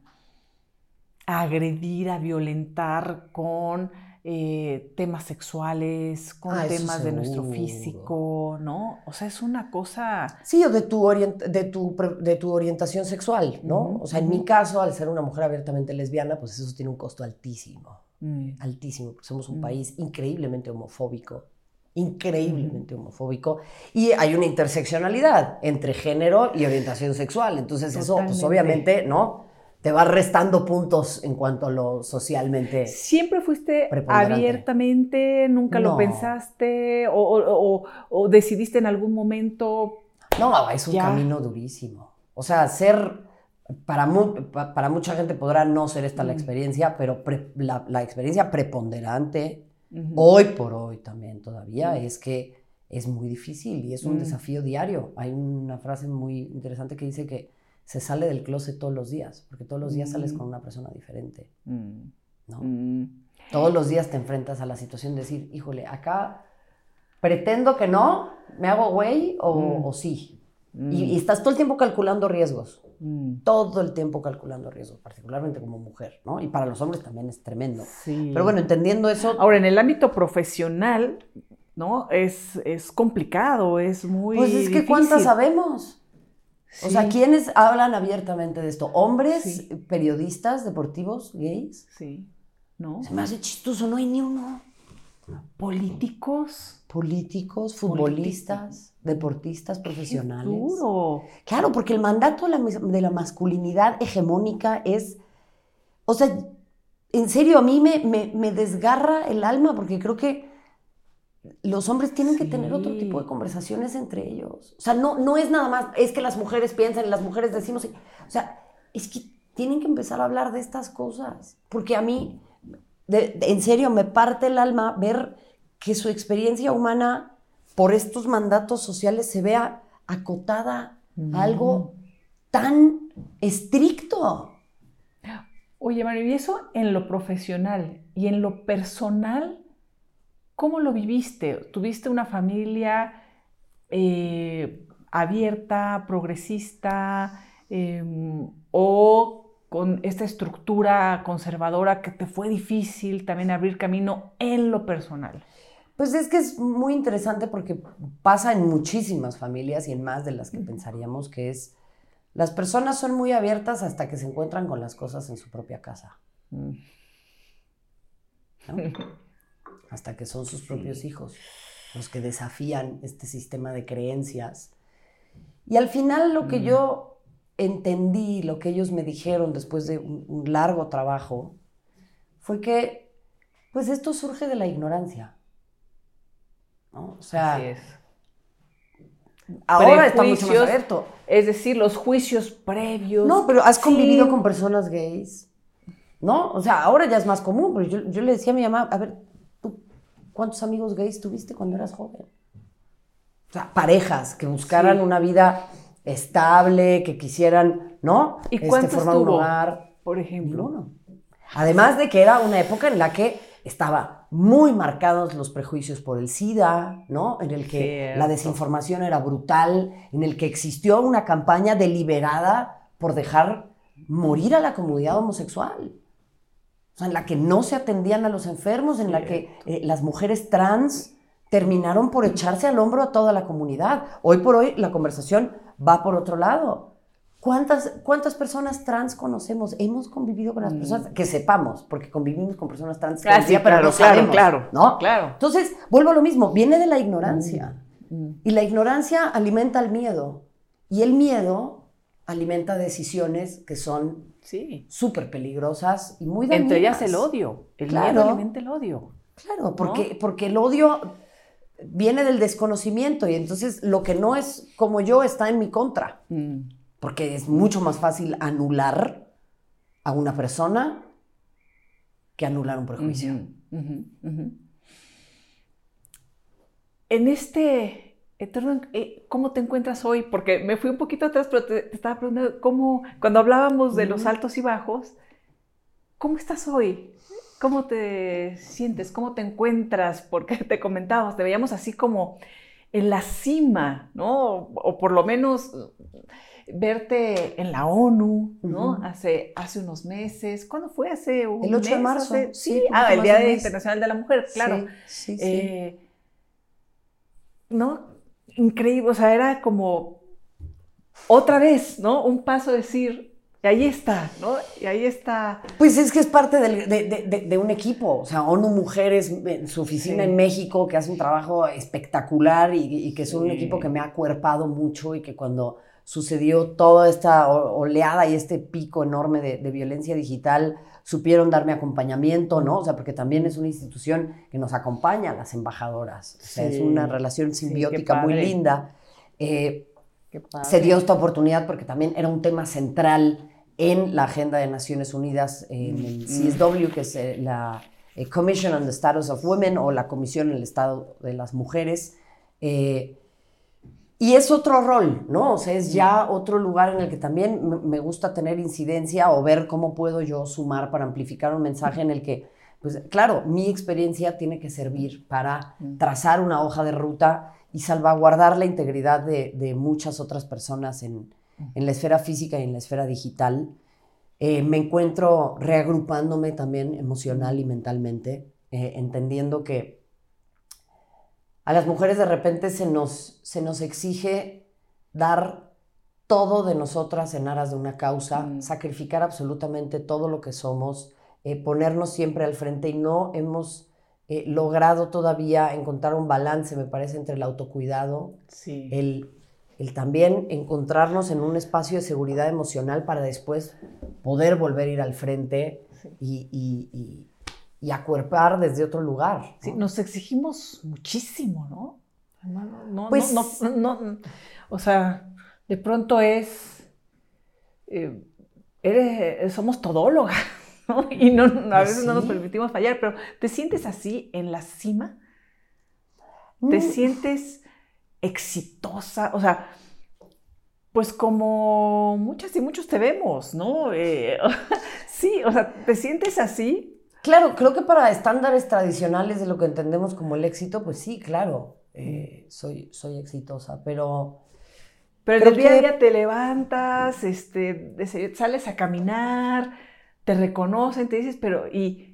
agredir, a violentar con eh, temas sexuales, con ah, temas de nuestro físico, ¿no? O sea, es una cosa... Sí, o de tu, de tu, de tu orientación sexual, ¿no? o sea, en mi caso, al ser una mujer abiertamente lesbiana, pues eso tiene un costo altísimo, mm. altísimo, porque somos un mm. país increíblemente homofóbico increíblemente homofóbico y hay una interseccionalidad entre género y orientación sexual. Entonces eso, pues obviamente, ¿no? Te va restando puntos en cuanto a lo socialmente. ¿Siempre fuiste abiertamente? ¿Nunca lo pensaste? O, decidiste en algún momento? No, es un camino durísimo. O sea, ser, para, para mucha gente podrá no ser esta la experiencia, pero la, la experiencia preponderante Hoy por hoy también todavía es que es muy difícil y es un mm. desafío diario. Hay una frase muy interesante que dice que se sale del closet todos los días, porque todos los días sales con mm. una persona diferente. Mm. ¿no? Todos los días te enfrentas a la situación de decir, híjole, acá pretendo que no, me hago güey o sí. Y, estás todo el tiempo calculando riesgos. Todo el tiempo calculando riesgos, particularmente como mujer, ¿no? Y para los hombres también es tremendo. Pero bueno, entendiendo eso. Ahora, en el ámbito profesional, ¿no? Es, es complicado, es muy. Pues es que ¿cuántas sabemos? O sea, ¿quiénes hablan abiertamente de esto? ¿Hombres, periodistas deportivos, gays? Sí. ¿No? Se me hace chistoso, no hay ni uno. ¿Políticos? Políticos, futbolistas, deportistas profesionales. duro. Claro, porque el mandato de la, masculinidad hegemónica es. O sea, en serio, a mí me, me, desgarra el alma porque creo que los hombres tienen que tener otro tipo de conversaciones entre ellos. O sea, no, no es nada más, es que las mujeres piensan y las mujeres decimos. O sea, es que tienen que empezar a hablar de estas cosas. Porque a mí, en serio, me parte el alma ver que su experiencia humana por estos mandatos sociales se vea acotada a algo tan estricto. Oye, Mario, y eso en lo profesional y en lo personal, ¿cómo lo viviste? ¿Tuviste una familia eh, abierta, progresista, em, o con esta estructura conservadora que te fue difícil también abrir camino en lo personal? Pues es que es muy interesante porque pasa en muchísimas familias y en más de las que pensaríamos que es, las personas son muy abiertas hasta que se encuentran con las cosas en su propia casa. Mm. hasta que son sus propios hijos los que desafían este sistema de creencias. Y al final lo que mm. yo entendí, lo que ellos me dijeron después de un, largo trabajo, fue que pues esto surge de la ignorancia. ¿no? O sea, Así es. ahora está mucho más abierto. Es decir, los juicios previos. No, pero has convivido con personas gays. ¿No? O sea, ahora ya es más común, pero yo, yo le decía a mi mamá, a ver, ¿Cuántos amigos gays tuviste cuando eras joven? O sea, parejas que buscaran una vida estable, que quisieran, ¿no? ¿Y este, formar un hogar. Por ejemplo. no. Además de que era una época en la que estaba muy marcados los prejuicios por el SIDA, ¿no? En el que la desinformación era brutal, en el que existió una campaña deliberada por dejar morir a la comunidad homosexual en la que no se atendían a los enfermos, en la que eh, las mujeres trans terminaron por echarse al hombro a toda la comunidad. Hoy por hoy la conversación va por otro lado. ¿Cuántas, cuántas personas trans conocemos? Hemos convivido con las mm. personas, que sepamos, porque convivimos con personas trans claro, pero claro, no sabemos, claro, ¿no? Claro. Entonces, vuelvo a lo mismo, viene de la ignorancia. Mm, mm. Y la ignorancia alimenta el miedo. Y el miedo alimenta decisiones que son sí. súper peligrosas y muy dañinas. Entre ellas el odio. El claro. alimenta el odio. Claro, porque, porque el odio viene del desconocimiento y entonces lo que no es como yo está en mi contra. Mm. Porque es mucho más fácil anular a una persona que anular un prejuicio. En este eh, ¿cómo te encuentras hoy? Porque me fui un poquito atrás, pero te, estaba preguntando, ¿cómo, cuando hablábamos de los altos y bajos, ¿cómo estás hoy? ¿Cómo te sientes? ¿Cómo te encuentras? Porque te comentábamos, te veíamos así como en la cima, ¿no? O por lo menos verte en la ONU, ¿no? hace, hace unos meses. ¿Cuándo fue? Hace un El 8 de marzo. sí, ah, el Día Internacional de la Mujer, claro. Sí, sí, eh, ¿No? increíble, o sea, era como otra vez, ¿no? Un paso a decir, y ahí está, ¿no? Y ahí está. Pues es que es parte de, un equipo, o sea, ONU Mujeres en su oficina en México, que hace un trabajo espectacular y, que es un equipo que me ha acuerpado mucho y que cuando sucedió toda esta oleada y este pico enorme de, violencia digital, supieron darme acompañamiento, ¿no? O sea, porque también es una institución que nos acompaña a las embajadoras. O sea, es una relación simbiótica muy linda. Eh, se dio esta oportunidad porque también era un tema central en la agenda de Naciones Unidas, en el mm. CSW, que es eh, la eh, Commission on the Status of Women o la Comisión en el Estado de las Mujeres. Y es otro rol, ¿no? O sea, es ya otro lugar en el que también me gusta tener incidencia o ver cómo puedo yo sumar para amplificar un mensaje en el que, pues claro, mi experiencia tiene que servir para trazar una hoja de ruta y salvaguardar la integridad de, muchas otras personas en, la esfera física y en la esfera digital. Eh, me encuentro reagrupándome también emocional y mentalmente, eh, entendiendo que a las mujeres de repente se nos, se nos exige dar todo de nosotras en aras de una causa, mm. sacrificar absolutamente todo lo que somos, eh, ponernos siempre al frente y no hemos eh, logrado todavía encontrar un balance, me parece, entre el autocuidado, el, también encontrarnos en un espacio de seguridad emocional para después poder volver a ir al frente y y acuerpar desde otro lugar. Sí, nos exigimos muchísimo, ¿no? No, pues, no, no, o sea, de pronto es, eh, eres, somos todólogas, ¿no? Y no, a pues veces no nos permitimos fallar, pero ¿te sientes así en la cima? ¿Te mm. sientes exitosa? O sea, pues como muchas y muchos te vemos, ¿no? Eh, sí, o sea, ¿te sientes así? Claro, creo que para estándares tradicionales de lo que entendemos como el éxito, pues sí, claro, eh, soy, soy exitosa, pero Pero el día a día te levantas, este, sales a caminar, te reconocen, te dices, pero y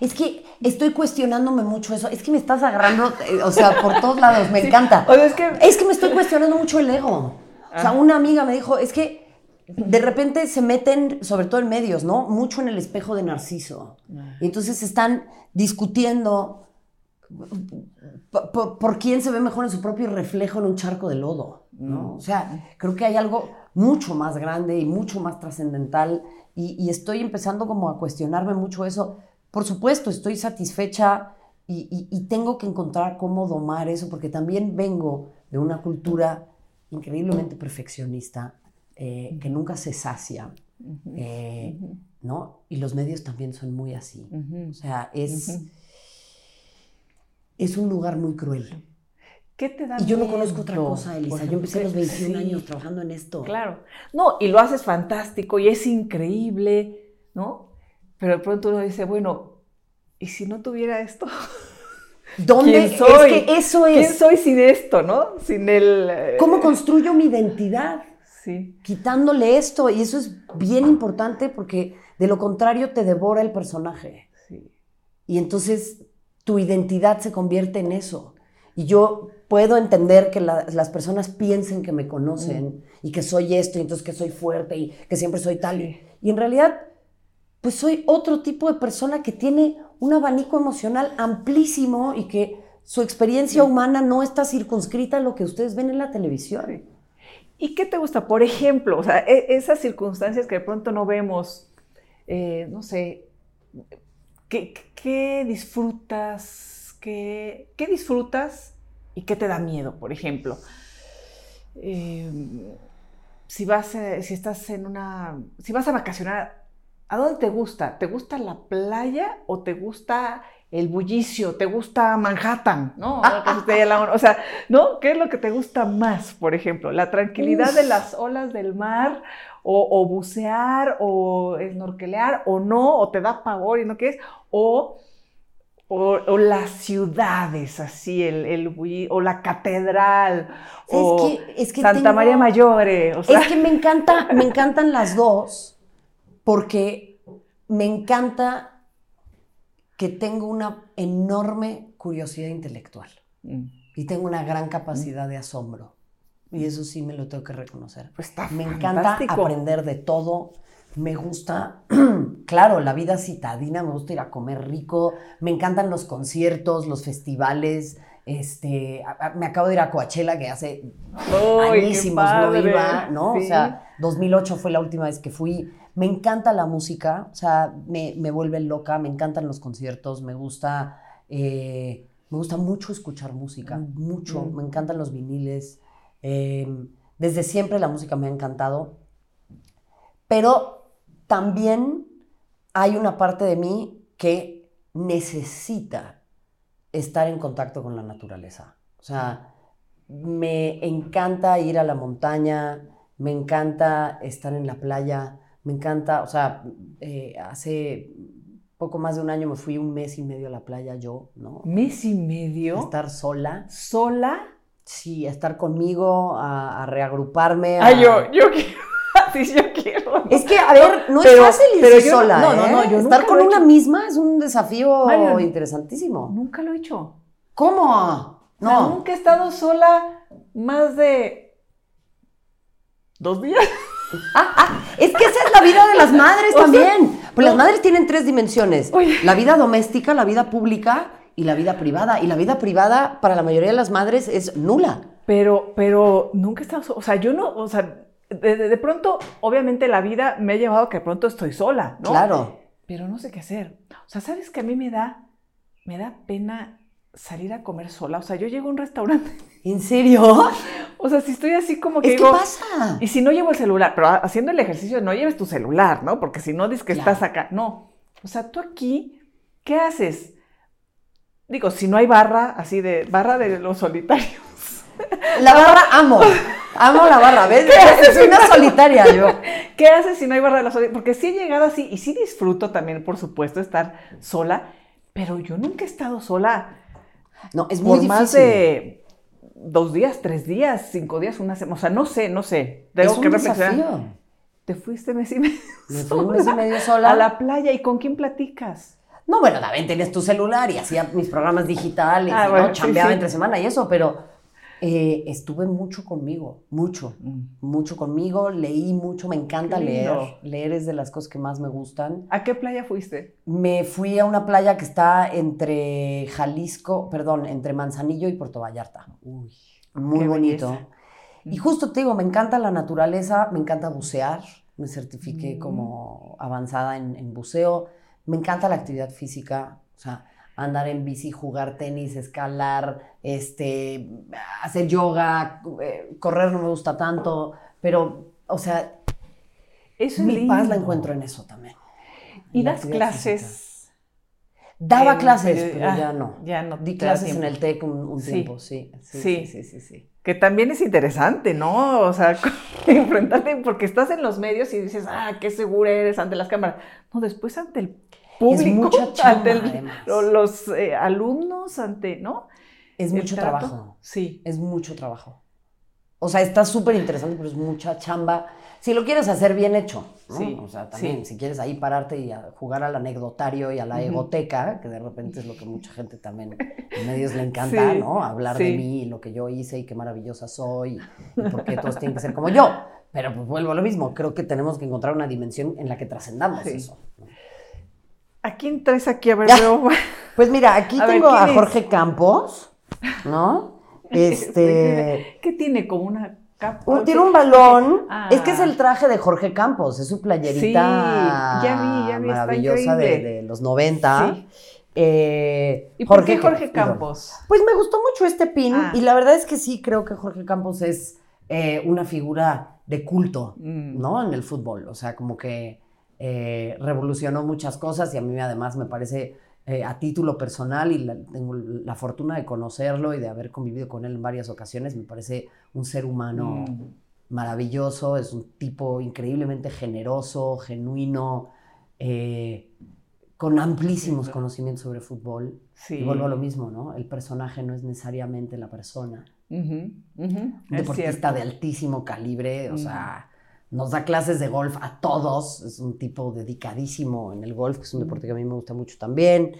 es que estoy cuestionándome mucho eso. Es que me estás agarrando, eh, o sea, por todos lados. Me encanta. es, que... es que me estoy cuestionando mucho el ego. O sea, ah. una amiga me dijo, es que de repente se meten, sobre todo en medios, ¿no? Mucho en el espejo de Narciso. Ah. Y entonces están discutiendo por, quién se ve mejor en su propio reflejo en un charco de lodo, ¿no? Mm. O sea, creo que hay algo mucho más grande y mucho más trascendental y estoy empezando como a cuestionarme mucho eso por supuesto, estoy satisfecha y, tengo que encontrar cómo domar eso, porque también vengo de una cultura increíblemente perfeccionista, eh, que nunca se sacia, eh, ¿no? Y los medios también son muy así. O sea, es, es un lugar muy cruel. ¿Qué te da Y yo no conozco otra cosa, Elisa. Yo empecé a los 21 años trabajando en esto. Claro. No, y lo haces fantástico y es increíble, ¿no? Pero de pronto uno dice, bueno, ¿y si no tuviera esto? ¿Dónde soy? Es que eso es. ¿Quién soy sin esto, no? Sin el. Eh, ¿Cómo construyo mi identidad? Sí. Quitándole esto. Y eso es bien importante porque de lo contrario te devora el personaje. Sí. Y entonces tu identidad se convierte en eso. Y yo puedo entender que las personas piensen que me conocen mm. y que soy esto y entonces que soy fuerte y que siempre soy tal. y en realidad pues soy otro tipo de persona que tiene un abanico emocional amplísimo y que su experiencia humana no está circunscrita a lo que ustedes ven en la televisión. ¿Y qué te gusta? Por ejemplo, o sea, e, esas circunstancias que de pronto no vemos, eh, no sé, ¿qué, disfrutas? Qué, disfrutas y qué te da miedo, por ejemplo? Eh, si vas, eh, si estás en una, si vas a vacacionar ¿A dónde te gusta? ¿Te gusta la playa o te gusta el bullicio? ¿Te gusta Manhattan? ¿No? o sea, ¿no? ¿Qué es lo que te gusta más, por ejemplo? ¿La tranquilidad de las olas del mar? O, bucear? ¿O snorkelear? ¿O no? ¿O te da pavor y no quieres? ¿O, o, las ciudades, así, el, el o la catedral? o Santa María Mayore. Es que me, encanta, me encantan las dos porque me encanta que tengo una enorme curiosidad intelectual mm. y tengo una gran capacidad de asombro. Y eso sí me lo tengo que reconocer. Pues está me encanta aprender de todo. Me gusta, claro, la vida citadina, me gusta ir a comer rico, me encantan los conciertos, los festivales. Este, me acabo de ir a Coachella, que hace añísimos no iba, ¿no? O sea, 2008 fue la última vez que fui. Me encanta la música, o sea, me, me vuelve loca, me encantan los conciertos, me gusta, eh, me gusta mucho escuchar música, mm, mucho, mm. me encantan los viniles. Em, desde siempre la música me ha encantado, pero también hay una parte de mí que necesita estar en contacto con la naturaleza. O sea, me encanta ir a la montaña, me encanta estar en la playa, me encanta, o sea, eh, hace poco más de un año me fui un mes y medio a la playa yo, ¿no? ¿Mes y medio? estar sola. ¿Sola? Sí, a estar conmigo, a, reagruparme. A... yo, yo quiero. Sí, yo quiero. Es que, a ver, no es fácil ir sola. No, no, no, ¿eh? yo Estar con una misma es un desafío interesantísimo. Nunca lo he hecho. ¿Cómo? No. nunca he estado sola más de dos días. Ah, ah, es que esa es la vida de las madres también. pues las madres tienen tres dimensiones. La vida doméstica, la vida pública y la vida privada. Y la vida privada para la mayoría de las madres es nula. Pero, pero nunca he estado, o sea, yo no, o sea, de, pronto, obviamente la vida me ha llevado a que de pronto estoy sola, ¿no? Claro. Pero no sé qué hacer. O sea, ¿sabes que a mí me da, me da pena salir a comer sola. O sea, yo llego a un restaurante. ¿En serio? O sea, si estoy así como que. ¿Qué pasa? Y si no llevo el celular, pero haciendo el ejercicio, no lleves tu celular, ¿no? Porque si no dices que estás acá. No. O sea, tú aquí, ¿qué haces? Digo, si no hay barra, así de barra de los solitarios. La barra amo. Amo la barra, ¿ves? ¿Qué haces? Soy una solitaria yo. ¿Qué haces si no hay barra de los solitarios? Porque sí he llegado así, y sí disfruto también, por supuesto, estar sola, pero yo nunca he estado sola no, es muy Por más de dos días, tres días, cinco días, una semana. O sea, no sé, no sé. Tengo es un que Desafío. Te fuiste mes y medio. Me fui un mes y medio sola. A la playa. ¿Y con quién platicas? No, bueno, también tenías tu celular y hacía mis programas digitales, ah, ¿no? Chambeaba entre semana y eso, pero eh, estuve mucho conmigo, mucho, mm. mucho conmigo, leí mucho, me encanta leer, leer es de las cosas que más me gustan. ¿A qué playa fuiste? Me fui a una playa que está entre Jalisco, perdón, entre Manzanillo y Puerto Vallarta. Uy, muy bonito. Y mm. justo te digo, me encanta la naturaleza, me encanta bucear, me certifiqué mm. como avanzada en, en buceo, me encanta la actividad física, o sea, andar en bici, jugar tenis, escalar, este, hacer yoga, eh, correr no me gusta tanto, pero, o sea, mi paz la encuentro en eso también. ¿Y das clases? Daba clases, pero ya no. Ya no. Di clases en el TEC un, tiempo, sí sí, sí sí, sí, Que también es interesante, ¿no? O sea, enfrentarte, porque estás en los medios y dices, ah, qué segura eres ante las cámaras. No, después ante el público, es mucha ante los eh, alumnos, ante, ¿no? Es mucho trabajo. Sí. Es mucho trabajo. O sea, está súper interesante, pero es mucha chamba. Si lo quieres hacer bien hecho, ¿no? Sí, o sea, también, si quieres ahí pararte y jugar al anecdotario y a la egoteca, que de repente es lo que mucha gente también en medios le encanta, ¿no? Hablar de mí y lo que yo hice y qué maravillosa soy y, por qué todos tienen que ser como yo. Pero pues vuelvo a lo mismo, creo que tenemos que encontrar una dimensión en la que trascendamos eso. ¿A quién traes aquí? A ver, Pues mira, aquí tengo a Jorge Campos, ¿no? Este. ¿Qué tiene? Como una capa. tiene un balón. Es que es el traje de Jorge Campos, es su playerita ya vi, ya vi, maravillosa de, los 90. Sí. Eh, ¿Y por qué Jorge Campos? Pues me gustó mucho este pin ah. y la verdad es que sí creo que Jorge Campos es eh, una figura de culto, mm. ¿no? En el fútbol. O sea, como que eh, revolucionó muchas cosas y a mí además me parece eh, a título personal y tengo la fortuna de conocerlo y de haber convivido con él en varias ocasiones, me parece un ser humano mm. maravilloso, es un tipo increíblemente generoso, genuino, eh, con amplísimos conocimientos sobre fútbol. Y vuelvo a lo mismo, ¿no? El personaje no es necesariamente la persona. Un deportista de altísimo calibre, o sea nos da clases de golf a todos, es un tipo dedicadísimo en el golf, que es un deporte que a mí me gusta mucho también.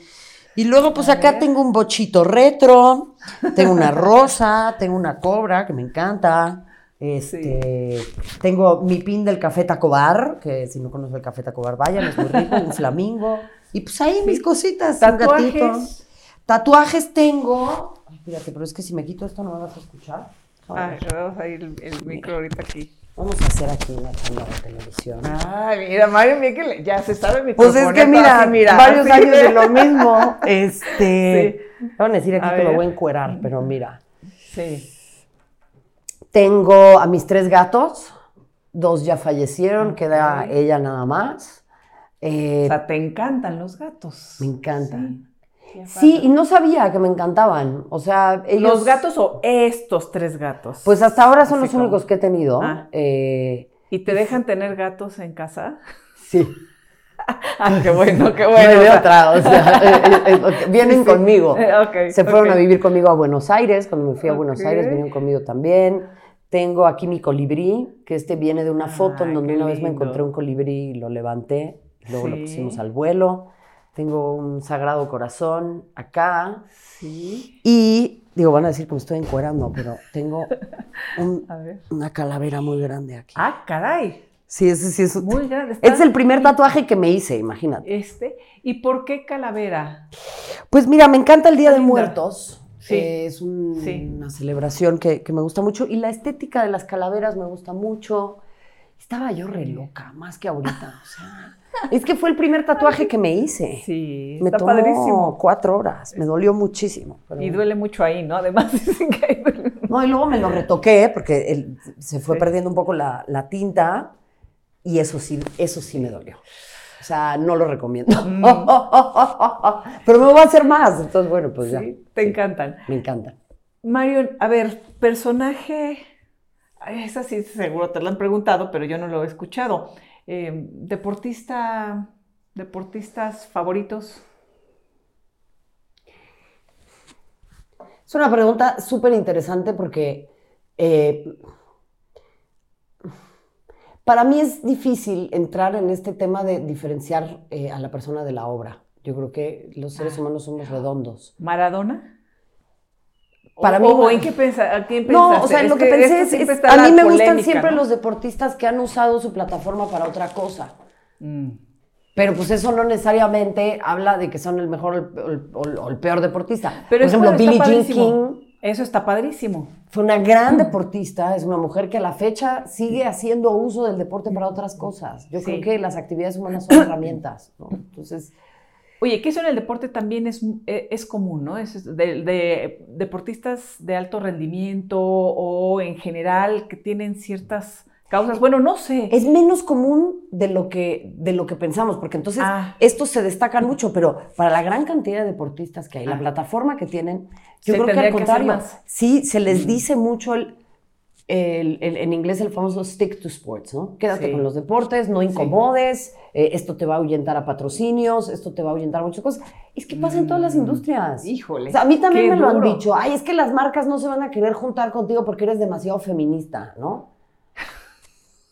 Y luego, pues acá tengo un bochito retro, tengo una rosa, tengo una cobra que me encanta. Este, Tengo mi pin del café Tacobar, que si no conoces el café Tacobar, vayan, es muy rico, un flamingo. Y pues ahí mis cositas, tatuajes. Tatuajes tengo. fíjate, pero es que si me quito esto no me vas a escuchar. Ah, vamos a ir el micro ahorita aquí. Vamos a hacer aquí una charla de televisión. Ay, mira, Mario, mira que ya se sabe mi Pues es que mira, mira varios años de lo mismo. Este, sí. van a decir aquí que lo voy a encuerar, pero mira. Sí. Tengo a mis tres gatos, dos ya fallecieron, queda ella nada más. Eh, o sea, te encantan los gatos. Me encantan. Sí, y no sabía que me encantaban. O sea, ellos... ¿Los gatos o estos tres gatos? Pues hasta ahora son los únicos que he tenido. Ah. Eh, ¿Y te dejan tener gatos en casa? Sí. ah, qué bueno, qué bueno. No otra, o sea, eh, eh, vienen conmigo. Se fueron a vivir conmigo a Buenos Aires. Cuando me fui a Buenos Aires, vinieron conmigo también. Tengo aquí mi colibrí, que este viene de una foto en donde una vez me encontré un colibrí y lo levanté. Luego lo pusimos al vuelo. Tengo un sagrado corazón acá. Sí. Y digo, van a decir que me estoy encuerando, pero tengo una calavera muy grande aquí. Ah, caray. Sí, ese sí es. Muy grande. Es el primer tatuaje que me hice, imagínate. Este. ¿Y por qué calavera? Pues mira, me encanta el Día de Muertos. Sí. es una celebración que, que, me gusta mucho. Y la estética de las calaveras me gusta mucho. Estaba yo re loca, más que ahorita. O sea. Es que fue el primer tatuaje que me hice. Sí, me tomó padrísimo. cuatro horas, me dolió muchísimo. Y duele mucho ahí, ¿no? Además dicen que No, y luego me lo retoqué porque se fue perdiendo un poco la, tinta y eso sí, eso sí me dolió. O sea, no lo recomiendo. Mm. Pero me voy a hacer más. Entonces, bueno, pues ya. Te encantan. Me encantan. Mario, a ver, personaje, esa sí seguro te lo han preguntado, pero yo no lo he escuchado. Eh, deportista, deportistas favoritos. Es una pregunta súper interesante porque eh, para mí es difícil entrar en este tema de diferenciar eh, a la persona de la obra. Yo creo que los seres Ah. humanos somos redondos. ¿Maradona? Para O- mí o. ¿en qué pensa, ¿a quién pensaste? No, o sea, Es lo que, pensé esto es, es- a mí me gustan polémica, siempre ¿no? los deportistas que han usado su plataforma para otra cosa. Mm. Pero pues eso no necesariamente habla de que son el mejor o el, peor deportista. Pero Por ejemplo, Billie Jean. King Eso está padrísimo. fue una gran deportista, es una mujer que a la fecha sigue haciendo uso del deporte para otras cosas. Yo Sí. creo que las actividades humanas son herramientas, ¿no? Entonces, Oye, que eso en el deporte también es, eh, es común, ¿no? Es de, de deportistas de alto rendimiento o en general que tienen ciertas causas. Bueno, no sé. es menos común de lo que, de lo que pensamos, porque entonces Ah. estos se destacan mucho, pero para la gran cantidad de deportistas que hay, la Ah. plataforma que tienen, yo Se creo que al que contrario, más. sí, se les dice mucho el, el- el- en inglés el famoso stick to sports, ¿no? Quédate Sí. con los deportes, no incomodes, eh, esto te va a ahuyentar a patrocinios, esto te va a ahuyentar a muchas cosas. Es que pasa en todas las Mm, industrias. híjole, O sea, a mí también qué me lo han dicho, ay, es que las marcas no se van a querer juntar contigo porque eres demasiado feminista, ¿no?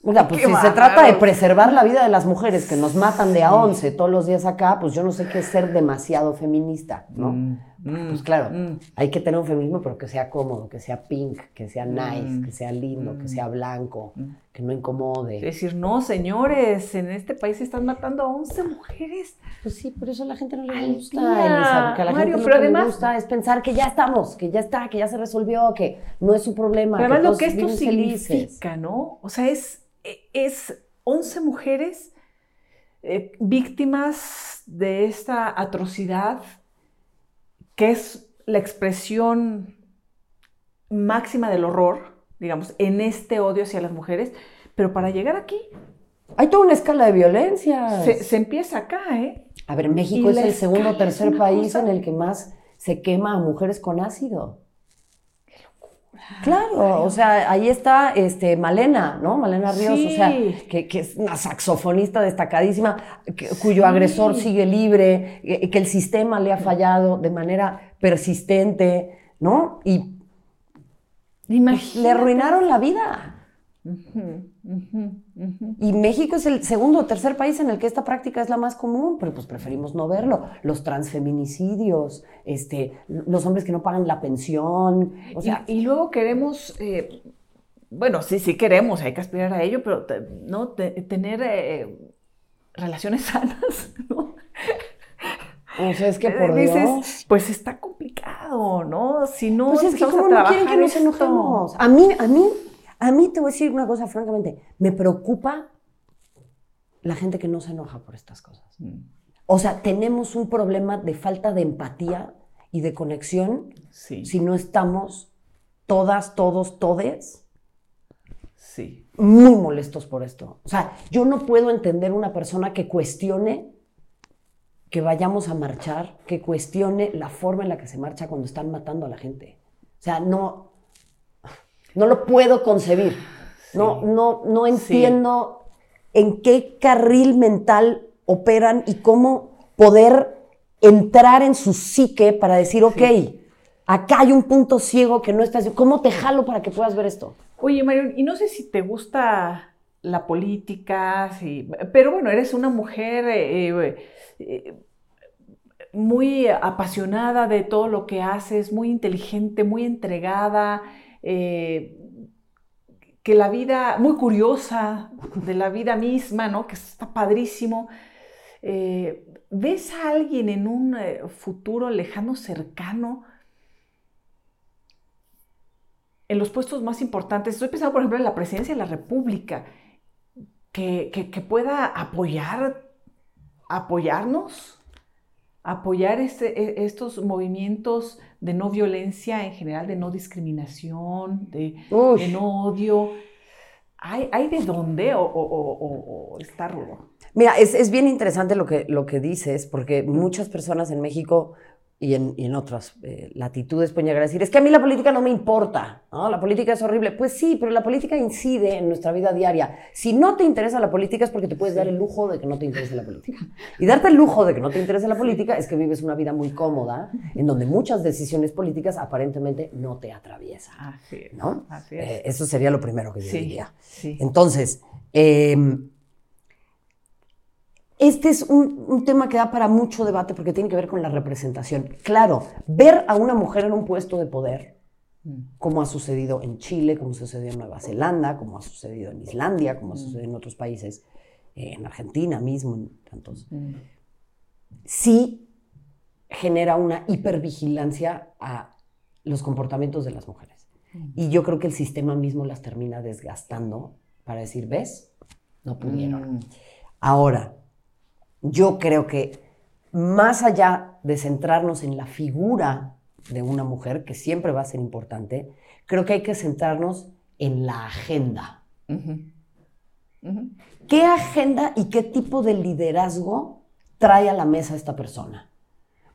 O sea, pues Qué si se trata de preservar la vida de las mujeres que nos matan de a 11 todos los días acá, pues yo no sé qué es ser demasiado feminista, ¿no? Mm, mm, Pues claro, mm. hay que tener un feminismo, pero que sea cómodo, que sea pink, que sea nice, Mm. que sea lindo, que sea blanco, que no incomode. Es decir, no, señores, en este país se están matando a 11 mujeres. Pues sí, por eso a la gente no le gusta, día, Elisa, porque a la Mario, gente lo pero que además- le gusta es pensar que ya estamos, que ya está, que ya se resolvió, que no es su problema. Pero además lo que esto viven felices. significa, ¿no? O sea, es, es 11 mujeres eh, víctimas de esta atrocidad que es la expresión máxima del horror, digamos, en este odio hacia las mujeres, pero para llegar aquí Hay toda una escala de violencia. se, se empieza acá, ¿eh? A ver, México Y es el segundo o tercer país cosa- en el que más se quema a mujeres con ácido. Claro, o sea, ahí está este, Malena, ¿no? Malena Ríos, o sea, que, que es una saxofonista destacadísima, que- cuyo agresor sigue libre, eh, que el sistema le ha fallado de manera persistente, ¿no? Y le arruinaron la vida. Y México es el segundo o tercer país en el que esta práctica es la más común, pero pues preferimos no verlo. Los transfeminicidios, este, los hombres que no pagan la pensión, o sea, y, y luego queremos, eh, bueno, sí, sí queremos, hay que aspirar a ello, pero te- no Te- tener eh, relaciones sanas, ¿no? o sea, es que por Dices, Dios. pues está complicado, ¿no? Si no, Pues es que como no quieren que nos enojemos. A mí, a mí, a mí te voy a decir una cosa francamente, me preocupa la gente que no se enoja por estas cosas. Mm, O sea, tenemos un problema de falta de empatía y de conexión Sí, si no estamos todas, todos, todes sí. muy molestos por esto. O sea, yo no puedo entender una persona que cuestione que vayamos a marchar, que cuestione la forma en la que se marcha cuando están matando a la gente. O sea, no, no lo puedo concebir. No, no, no entiendo en qué carril mental operan y cómo poder entrar en su psique para decir, ok, acá hay un punto ciego que no estás... ¿Cómo te jalo para que puedas ver esto? Oye, Marion, y no sé si te gusta la política, si- pero bueno, eres una mujer eh, eh, muy apasionada de todo lo que haces, muy inteligente, muy entregada, eh, que la vida, muy curiosa de la vida misma, ¿no? Que está padrísimo. Eh, ¿Ves a alguien en un eh, futuro lejano, cercano? en los puestos más importantes, estoy pensando, por ejemplo, en la presidencia de la República, que, que- que pueda apoyar, apoyarnos, apoyar este- e- estos movimientos de no violencia en general, de no discriminación, de, no odio. ¿Hay, hay de dónde o, o- o- o- o está rudo? Mira, es, es bien interesante lo que, lo que dices, porque muchas personas en México y en, otras eh, latitudes pueden llegar a decir, es que a mí la política no me importa, ¿no? La política es horrible. Pues sí, pero la política incide en nuestra vida diaria. Si no te interesa la política es porque te puedes dar el lujo de que no te interese la política. Y darte el lujo de que no te interese la política es que vives una vida muy cómoda, en donde muchas decisiones políticas aparentemente no te atraviesan. Así ¿no? Eh, eso sería lo primero que yo diría. Entonces, em, este es un, tema que da para mucho debate porque tiene que ver con la representación. Claro, ver a una mujer en un puesto de poder, mm. como ha sucedido en Chile, como ha sucedido en Nueva Zelanda, como ha sucedido en Islandia, como ha mm. sucedido en otros países, eh, en Argentina mismo, en tantos, mm. sí genera una hipervigilancia a los comportamientos de las mujeres. Y yo creo que el sistema mismo las termina desgastando para decir, ¿ves? No pudieron. Ahora, yo creo que más allá de centrarnos en la figura de una mujer, que siempre va a ser importante, creo que hay que centrarnos en la agenda. ¿Qué agenda y qué tipo de liderazgo trae a la mesa esta persona?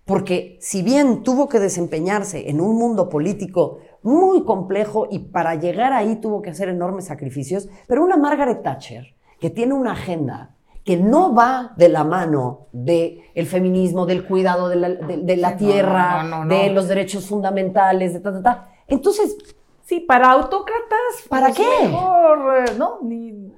Porque si bien tuvo que desempeñarse en un mundo político muy complejo y para llegar ahí tuvo que hacer enormes sacrificios, pero una Margaret Thatcher que tiene una agenda que no va de la mano del el feminismo, del cuidado de la, tierra, de los derechos fundamentales, de ta, ta, ta. Entonces... Sí, para autócratas. ¿Para pues, qué? Eh, ¿no?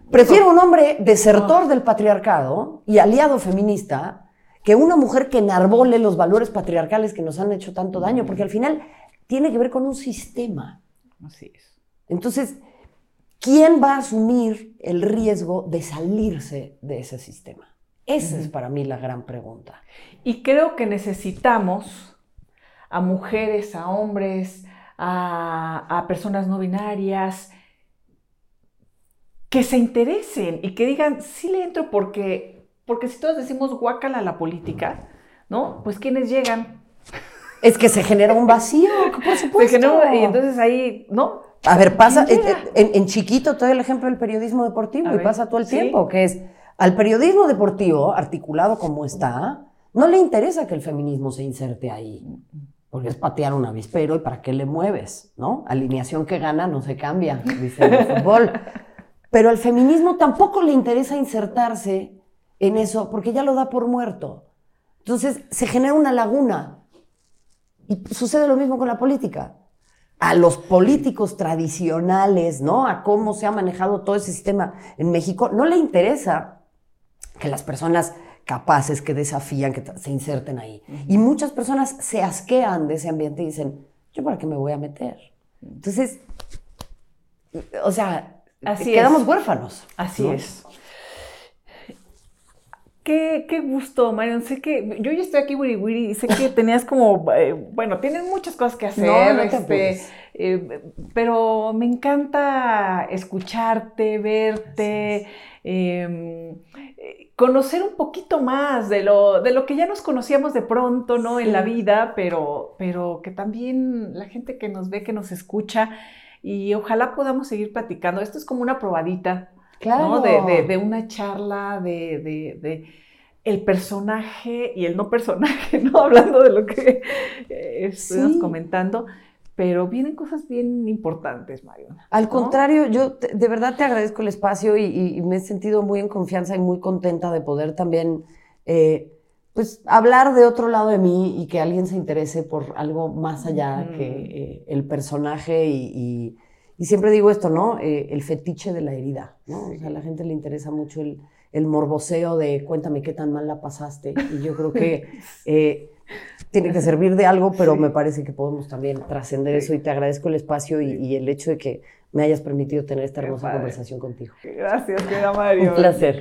Prefiero un hombre desertor del patriarcado y aliado feminista que una mujer que enarbole los valores patriarcales que nos han hecho tanto daño, porque al final tiene que ver con un sistema. Así es. Entonces, ¿quién va a asumir el riesgo de salirse de ese sistema? Esa es para mí la gran pregunta. Y creo que necesitamos a mujeres, a hombres, a, personas no binarias, que se interesen y que digan, sí le entro porque, porque si todos decimos guácala la política, ¿no? Pues quienes llegan. Es que se genera un vacío, por supuesto. y entonces ahí, ¿no? A ver, pasa, eh, eh, en, chiquito todo el ejemplo del periodismo deportivo y pasa todo el tiempo, que es al periodismo deportivo, articulado como está, no le interesa que el feminismo se inserte ahí, porque es patear un avispero y para qué le mueves, ¿no? Alineación que gana no se cambia, dice el fútbol. Pero al feminismo tampoco le interesa insertarse en eso, porque ya lo da por muerto. Entonces se genera una laguna. Y sucede lo mismo con la política a los políticos tradicionales, ¿no? A cómo se ha manejado todo ese sistema en México, no le interesa que las personas capaces, que desafían, que se inserten ahí. Y muchas personas se asquean de ese ambiente y dicen, ¿yo para qué me voy a meter? Entonces, o sea, Así quedamos huérfanos. Así es. Qué, qué, gusto, Marion. Sé que yo ya estoy aquí, Wiri Wiri, y sé que tenías como, eh, bueno, tienes muchas cosas que hacer, este, eh, pero me encanta escucharte, verte, em, conocer un poquito más de lo, de lo que ya nos conocíamos de pronto, ¿no? En la vida, pero, pero que también la gente que nos ve, que nos escucha, y ojalá podamos seguir platicando. Esto es como una probadita Claro. De, una charla, de, el personaje y el no personaje, ¿no? Hablando de lo que eh, estuvimos comentando. Pero vienen cosas bien importantes, Mario. Al contrario, yo de verdad te agradezco el espacio y, me he sentido muy en confianza y muy contenta de poder también eh, pues hablar de otro lado de mí y que alguien se interese por algo más allá que eh, el personaje y, y siempre digo esto, ¿no? Eh, el fetiche de la herida, ¿no? O sea, a la gente le interesa mucho el, el, morboseo de cuéntame qué tan mal la pasaste. Y yo creo que eh, tiene que servir de algo, pero me parece que podemos también trascender eso y te agradezco el espacio y, el hecho de que me hayas permitido tener esta hermosa conversación contigo. Gracias, querida Mario. Un placer.